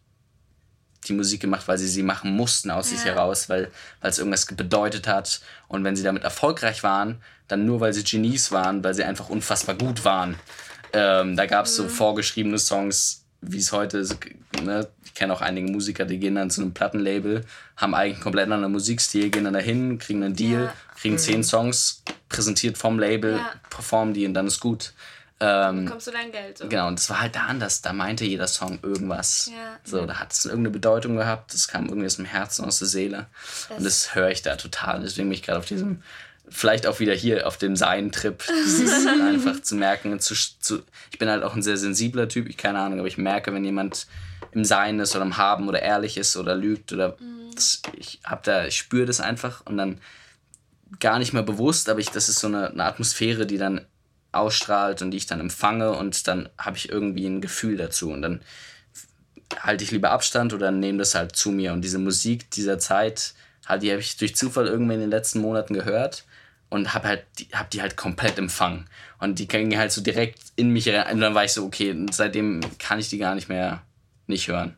die Musik gemacht, weil sie sie machen mussten aus ja. sich heraus, weil es irgendwas bedeutet hat. Und wenn sie damit erfolgreich waren, dann nur, weil sie Genies waren, weil sie einfach unfassbar gut waren. Ähm, da gab es mhm. so vorgeschriebene Songs, wie es heute ist. Ne? Ich kenne auch einige Musiker, die gehen dann zu einem Plattenlabel, haben eigentlich einen komplett anderen Musikstil, gehen dann dahin, kriegen einen Deal, ja. kriegen mhm. zehn Songs präsentiert vom Label, ja. performen die und dann ist gut. Ähm, bekommst du dein Geld. So. Genau, und das war halt da anders. Da meinte jeder Song irgendwas. Ja. So, da hat es irgendeine Bedeutung gehabt. Das kam irgendwie aus dem Herzen, aus der Seele. Das und das höre ich da total. Deswegen bin ich gerade auf diesem, vielleicht auch wieder hier auf dem Sein-Trip. Das ist einfach zu merken. Zu, zu, ich bin halt auch ein sehr sensibler Typ, ich keine Ahnung, aber ich merke, wenn jemand im Sein ist oder im Haben oder ehrlich ist oder lügt oder mhm. das, ich hab da, ich spüre das einfach und dann gar nicht mehr bewusst, aber ich, das ist so eine, eine Atmosphäre, die dann ausstrahlt und die ich dann empfange und dann habe ich irgendwie ein Gefühl dazu und dann halte ich lieber Abstand oder nehme das halt zu mir und diese Musik dieser Zeit, halt, die habe ich durch Zufall irgendwie in den letzten Monaten gehört und habe halt die, hab die halt komplett empfangen und die gingen halt so direkt in mich rein und dann war ich so okay, seitdem kann ich die gar nicht mehr nicht hören.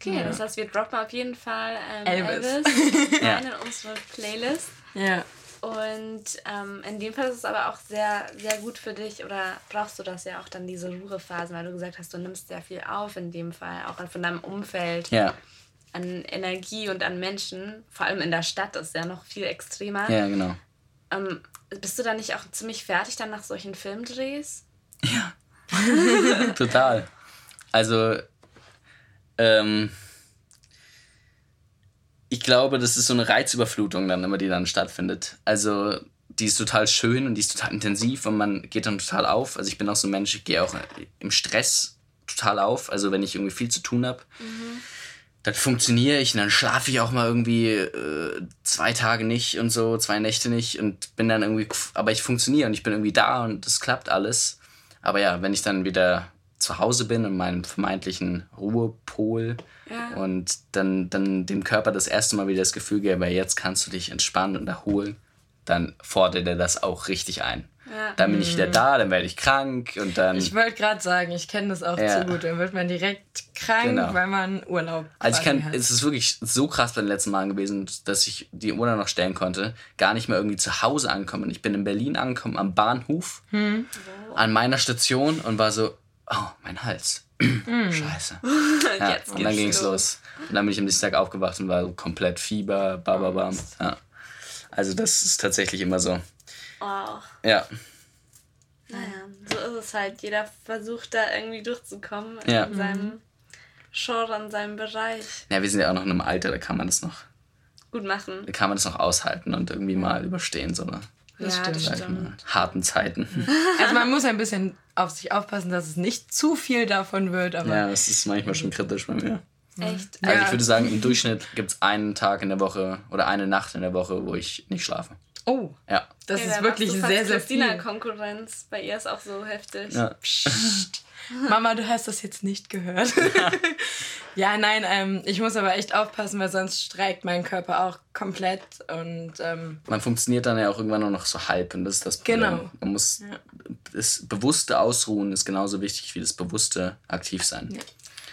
Okay, ja. das heißt, wir droppen auf jeden Fall ähm, Elvis, Elvis rein in unsere Playlist. Ja. Und ähm, in dem Fall ist es aber auch sehr, sehr gut für dich oder brauchst du das ja auch dann diese Ruhephasen, weil du gesagt hast, du nimmst sehr viel auf in dem Fall, auch von deinem Umfeld. Ja. An Energie und an Menschen, vor allem in der Stadt ist ja noch viel extremer. Ja, genau. Ähm, bist du dann nicht auch ziemlich fertig dann nach solchen Filmdrehs? Ja. Total. Also, ähm, ich glaube, das ist so eine Reizüberflutung dann immer, die dann stattfindet. Also die ist total schön und die ist total intensiv und man geht dann total auf. Also ich bin auch so ein Mensch, ich gehe auch im Stress total auf. Also wenn ich irgendwie viel zu tun habe, mhm. dann funktioniere ich und dann schlafe ich auch mal irgendwie äh, zwei Tage nicht und so, zwei Nächte nicht und bin dann irgendwie, aber ich funktioniere und ich bin irgendwie da und das klappt alles. Aber ja, wenn ich dann wieder zu Hause bin, in meinem vermeintlichen Ruhepol ja. und dann, dann dem Körper das erste Mal wieder das Gefühl gebe, jetzt kannst du dich entspannen und erholen, dann fordert er das auch richtig ein. Ja. Dann bin ich wieder mhm. da, dann werde ich krank und dann. Ich wollte gerade sagen, ich kenne das auch ja. zu gut. Dann wird man direkt krank, genau. weil man Urlaub Also ich kann, hat. es ist wirklich so krass bei den letzten Malen gewesen, dass ich die Uhr noch stellen konnte, gar nicht mehr irgendwie zu Hause ankommen. Ich bin in Berlin angekommen, am Bahnhof, hm. an meiner Station und war so, oh, mein Hals. Mm. Scheiße. Ja, Jetzt und dann ging es los. Und dann bin ich am nächsten Tag aufgewacht und war so komplett Fieber, bababam. Ja. Also das ist tatsächlich immer so. Wow. Ja. Naja, so ist es halt. Jeder versucht da irgendwie durchzukommen ja. in seinem Genre, in seinem Bereich. Ja, wir sind ja auch noch in einem Alter, da kann man das noch gut machen. Da kann man das noch aushalten und irgendwie mal überstehen, so eine das ja, stimmt. Das stimmt. Harten Zeiten. Also man muss ein bisschen auf sich aufpassen, dass es nicht zu viel davon wird. Aber ja, das ist manchmal schon kritisch bei mir. Echt? Also ja. ich würde sagen, im Durchschnitt gibt es einen Tag in der Woche oder eine Nacht in der Woche, wo ich nicht schlafe. Oh. Ja. Das ja, ist wirklich sehr, sehr viel. Konkurrenz. Bei ihr ist auch so heftig. Ja. Psst. Mama, du hast das jetzt nicht gehört. ja, nein, ähm, ich muss aber echt aufpassen, weil sonst streikt mein Körper auch komplett und ähm, man funktioniert dann ja auch irgendwann nur noch so halb und das ist das Problem. Genau. Man muss ja. das bewusste Ausruhen ist genauso wichtig wie das bewusste Aktivsein. Ja.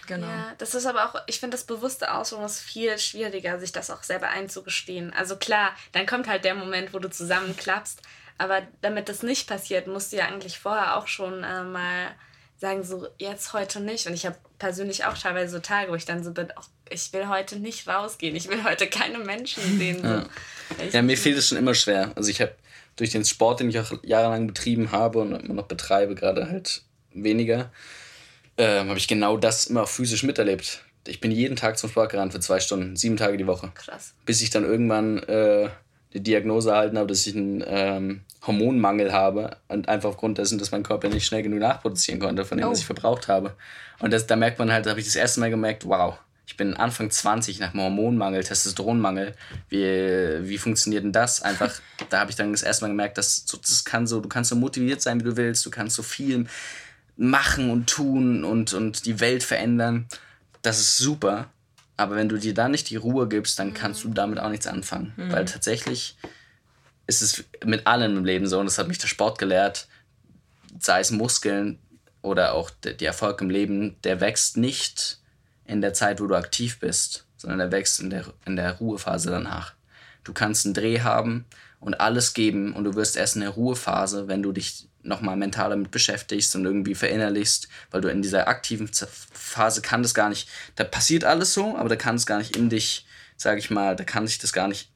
Genau. Ja, das ist aber auch, ich finde, das bewusste Ausruhen ist viel schwieriger, sich das auch selber einzugestehen. Also klar, dann kommt halt der Moment, wo du zusammenklappst, aber damit das nicht passiert, musst du ja eigentlich vorher auch schon äh, mal sagen so, jetzt heute nicht. Und ich habe persönlich auch teilweise so Tage, wo ich dann so bin, oh, ich will heute nicht rausgehen, ich will heute keine Menschen sehen. So. Ja. ja, mir fehlt es schon immer schwer. Also ich habe durch den Sport, den ich auch jahrelang betrieben habe und immer noch betreibe, gerade halt weniger, ähm, habe ich genau das immer physisch miterlebt. Ich bin jeden Tag zum Sport gerannt für zwei Stunden, sieben Tage die Woche. Krass. Bis ich dann irgendwann äh, die Diagnose erhalten habe, dass ich einen ähm, Hormonmangel habe und einfach aufgrund dessen, dass mein Körper nicht schnell genug nachproduzieren konnte von dem, oh. was ich verbraucht habe. Und das, da merkt man halt, da habe ich das erste Mal gemerkt, wow, ich bin Anfang 20 nach einem Hormonmangel, Testosteronmangel. Wie, wie funktioniert denn das? Einfach, da habe ich dann das erste Mal gemerkt, dass so, das kann so, du kannst so motiviert sein, wie du willst, du kannst so viel machen und tun und, und die Welt verändern. Das ist super. Aber wenn du dir da nicht die Ruhe gibst, dann kannst du damit auch nichts anfangen. Mhm. Weil tatsächlich ist es mit allem im Leben so, und das hat mich der Sport gelehrt, sei es Muskeln oder auch der, der Erfolg im Leben, der wächst nicht in der Zeit, wo du aktiv bist, sondern der wächst in der, in der Ruhephase danach. Du kannst einen Dreh haben und alles geben und du wirst erst in der Ruhephase, wenn du dich nochmal mental damit beschäftigst und irgendwie verinnerlichst, weil du in dieser aktiven Phase kann das gar nicht, da passiert alles so, aber da kann es gar nicht in dich, sage ich mal, da kann sich das gar nicht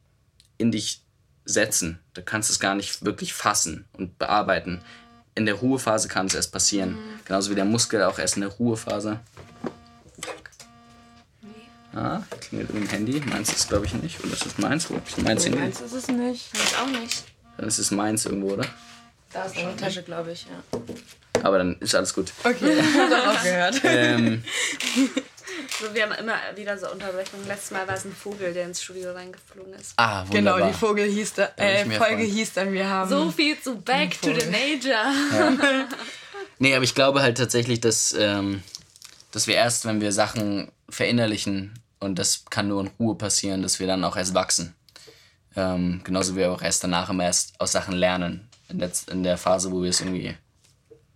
in dich setzen. Da kannst es gar nicht wirklich fassen und bearbeiten. In der Ruhephase kann es erst passieren. Mhm. Genauso wie der Muskel auch erst in der Ruhephase. Ah, klingelt im Handy. Meins ist glaube ich nicht. Oder ist es meins? Wo ich meins nee, Meins ist es nicht. Meins auch nicht. Dann ist es meins irgendwo, oder? Da ist eine Tasche, glaube ich, ja. Aber dann ist alles gut. Okay, hat auch aufgehört. ähm, so, wir haben immer wieder so Unterbrechungen. Letztes Mal war es ein Vogel, der ins Studio reingeflogen ist. Ah, wunderbar. Genau, die Vogel hieß da, äh, Folge hieß dann, wir haben. So viel zu Back to the Nature. Ja. nee, aber ich glaube halt tatsächlich, dass, ähm, dass wir erst, wenn wir Sachen verinnerlichen, und das kann nur in Ruhe passieren, dass wir dann auch erst wachsen. Ähm, genauso wie wir auch erst danach immer erst aus Sachen lernen. In der, in der Phase, wo wir es irgendwie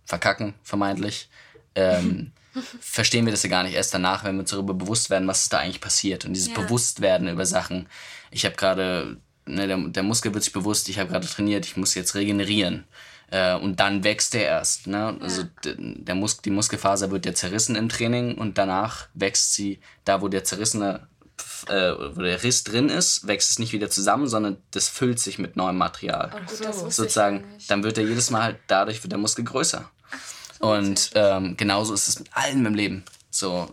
verkacken, vermeintlich. Ähm, verstehen wir das ja gar nicht erst danach, wenn wir uns darüber bewusst werden, was da eigentlich passiert. Und dieses ja. Bewusstwerden über Sachen. Ich habe gerade, ne, der, der Muskel wird sich bewusst, ich habe gerade trainiert, ich muss jetzt regenerieren. Äh, und dann wächst der erst. Ne? Ja. Also der Mus die Muskelfaser wird ja zerrissen im Training und danach wächst sie da, wo der zerrissene äh, wo der Riss drin ist, wächst es nicht wieder zusammen, sondern das füllt sich mit neuem Material. Oh, gut, Sozusagen, dann wird er jedes Mal halt, dadurch wird der Muskel größer. So, und ähm, genauso ist es mit allem im Leben. So,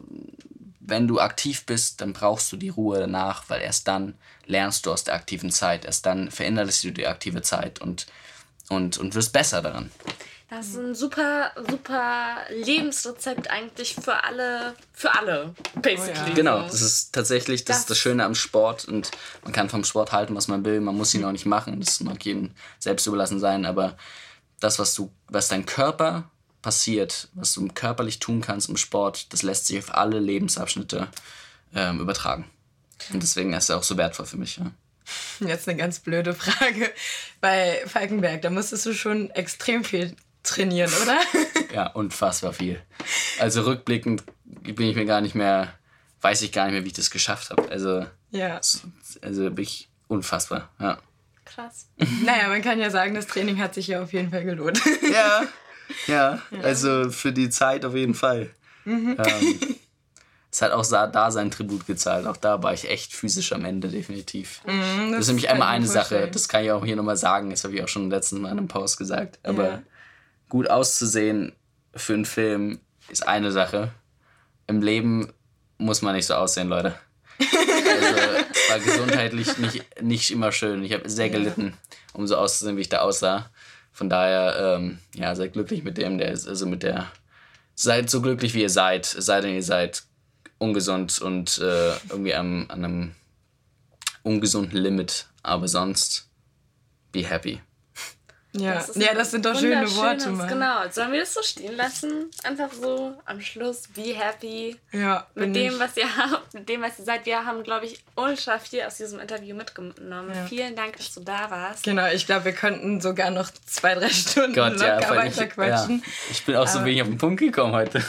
wenn du aktiv bist, dann brauchst du die Ruhe danach, weil erst dann lernst du aus der aktiven Zeit, erst dann veränderst du die aktive Zeit und, und, und wirst besser daran. Das ist ein super, super Lebensrezept eigentlich für alle, für alle, basically. Oh ja. Genau, das ist tatsächlich das, das, ist das Schöne am Sport und man kann vom Sport halten, was man will, man muss ihn auch nicht machen, das mag jedem selbst überlassen sein, aber das, was du, was dein Körper passiert, was du körperlich tun kannst im Sport, das lässt sich auf alle Lebensabschnitte ähm, übertragen. Und deswegen ist er auch so wertvoll für mich. Ja. Jetzt eine ganz blöde Frage. Bei Falkenberg, da musstest du schon extrem viel trainieren, oder? ja, unfassbar viel. Also rückblickend bin ich mir gar nicht mehr, weiß ich gar nicht mehr, wie ich das geschafft habe. Also, ja. also bin ich unfassbar, ja. Krass. naja, man kann ja sagen, das Training hat sich ja auf jeden Fall gelohnt. ja, ja, ja. also für die Zeit auf jeden Fall. Mhm. Ähm, es hat auch da sein Tribut gezahlt. Auch da war ich echt physisch am Ende, definitiv. Mhm, das, das, ist nämlich einmal eine Sache, das kann ich auch hier nochmal sagen, das habe ich auch schon letzten Mal in einem Post gesagt. Aber ja gut auszusehen für einen Film ist eine Sache. Im Leben muss man nicht so aussehen, Leute. Also, es war gesundheitlich nicht, nicht immer schön. Ich habe sehr gelitten, um so auszusehen, wie ich da aussah. Von daher, ähm, ja, seid glücklich mit dem, der ist, also mit der. Seid so glücklich, wie ihr seid, es sei denn, ihr seid ungesund und äh, irgendwie am, an einem ungesunden Limit. Aber sonst, be happy. Ja, das, ja, das sind doch schöne Worte. Mann. Genau, sollen wir das so stehen lassen? Einfach so am Schluss, be happy. Ja, mit dem, ich. was ihr habt, mit dem, was ihr seid. Wir haben, glaube ich, ultra viel aus diesem Interview mitgenommen. Ja. Vielen Dank, dass du da warst. Genau, ich glaube, wir könnten sogar noch zwei, drei Stunden Gott, locker ja, weiter ich, quatschen. Ja. Ich bin auch so wenig auf den Punkt gekommen heute.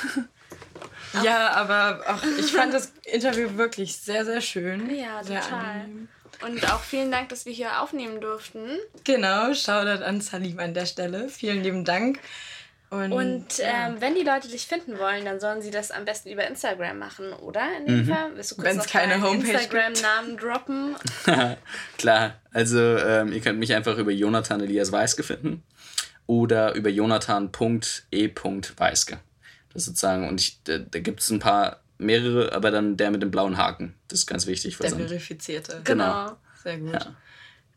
Ja, aber auch, ich fand das Interview wirklich sehr, sehr schön. Ja, sehr total. Angenehm. Und auch vielen Dank, dass wir hier aufnehmen durften. Genau, Shoutout an Salim an der Stelle. Vielen lieben Dank. Und, und ja. ähm, wenn die Leute dich finden wollen, dann sollen sie das am besten über Instagram machen, oder? In dem mhm. Fall? Wenn es keine Homepage Instagram-Namen droppen? Klar, also ähm, ihr könnt mich einfach über Jonathan Elias Weiß finden. oder über jonathan.e.weiske. Das sozusagen, und ich, da, da gibt es ein paar mehrere, aber dann der mit dem blauen Haken. Das ist ganz wichtig. Der verifizierte. Genau. genau. Sehr gut. Ja.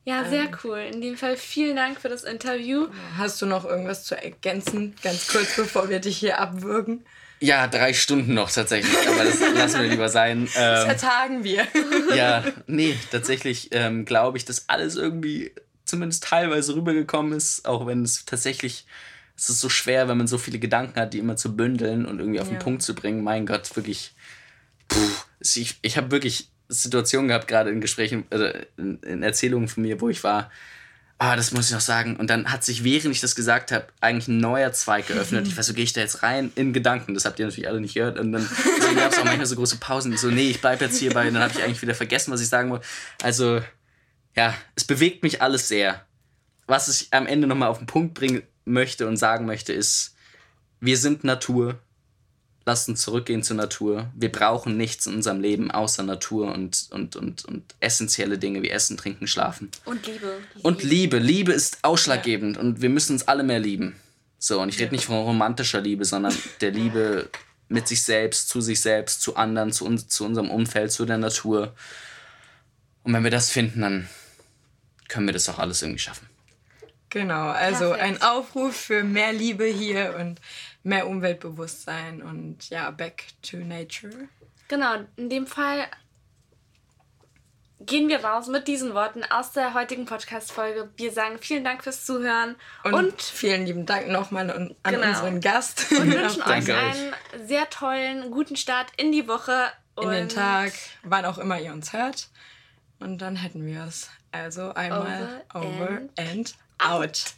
Ja, sehr ähm. cool. In dem Fall vielen Dank für das Interview. Hast du noch irgendwas zu ergänzen, ganz kurz bevor wir dich hier abwürgen? Ja, drei Stunden noch tatsächlich, aber das lassen wir lieber sein. das ähm, vertagen wir. ja, nee, tatsächlich ähm, glaube ich, dass alles irgendwie zumindest teilweise rübergekommen ist, auch wenn es tatsächlich, es ist so schwer, wenn man so viele Gedanken hat, die immer zu bündeln und irgendwie auf den Punkt zu bringen. Mein Gott, wirklich. Puh, ich ich habe wirklich Situationen gehabt, gerade in Gesprächen, also in, in Erzählungen von mir, wo ich war, ah, das muss ich noch sagen. Und dann hat sich, während ich das gesagt habe, eigentlich ein neuer Zweig geöffnet. Ich weiß, so gehe ich da jetzt rein in Gedanken. Das habt ihr natürlich alle nicht gehört. Und dann gab es auch manchmal so große Pausen. So, nee, ich bleibe jetzt hierbei. Und dann habe ich eigentlich wieder vergessen, was ich sagen wollte. Also, ja, es bewegt mich alles sehr. Was ich am Ende nochmal auf den Punkt bringen möchte und sagen möchte, ist, wir sind Natur lasst uns zurückgehen zur Natur. Wir brauchen nichts in unserem Leben außer Natur und, und, und, und essentielle Dinge wie Essen, Trinken, Schlafen. Und Liebe. Und Liebe. Liebe ist ausschlaggebend ja. und wir müssen uns alle mehr lieben. So, und ich rede nicht von romantischer Liebe, sondern der Liebe mit sich selbst, zu sich selbst, zu anderen, zu, uns, zu unserem Umfeld, zu der Natur. Und wenn wir das finden, dann können wir das auch alles irgendwie schaffen. Genau, also Perfekt. ein Aufruf für mehr Liebe hier und mehr Umweltbewusstsein und ja, back to nature. Genau, in dem Fall gehen wir raus mit diesen Worten aus der heutigen Podcast-Folge. Wir sagen vielen Dank fürs Zuhören und, und vielen lieben Dank nochmal an, genau. unseren Gast. Und wünschen euch einen sehr tollen, guten Start in die Woche. In den Tag, wann auch immer ihr uns hört. Und dann hätten wir es. Also einmal over, over and, and out.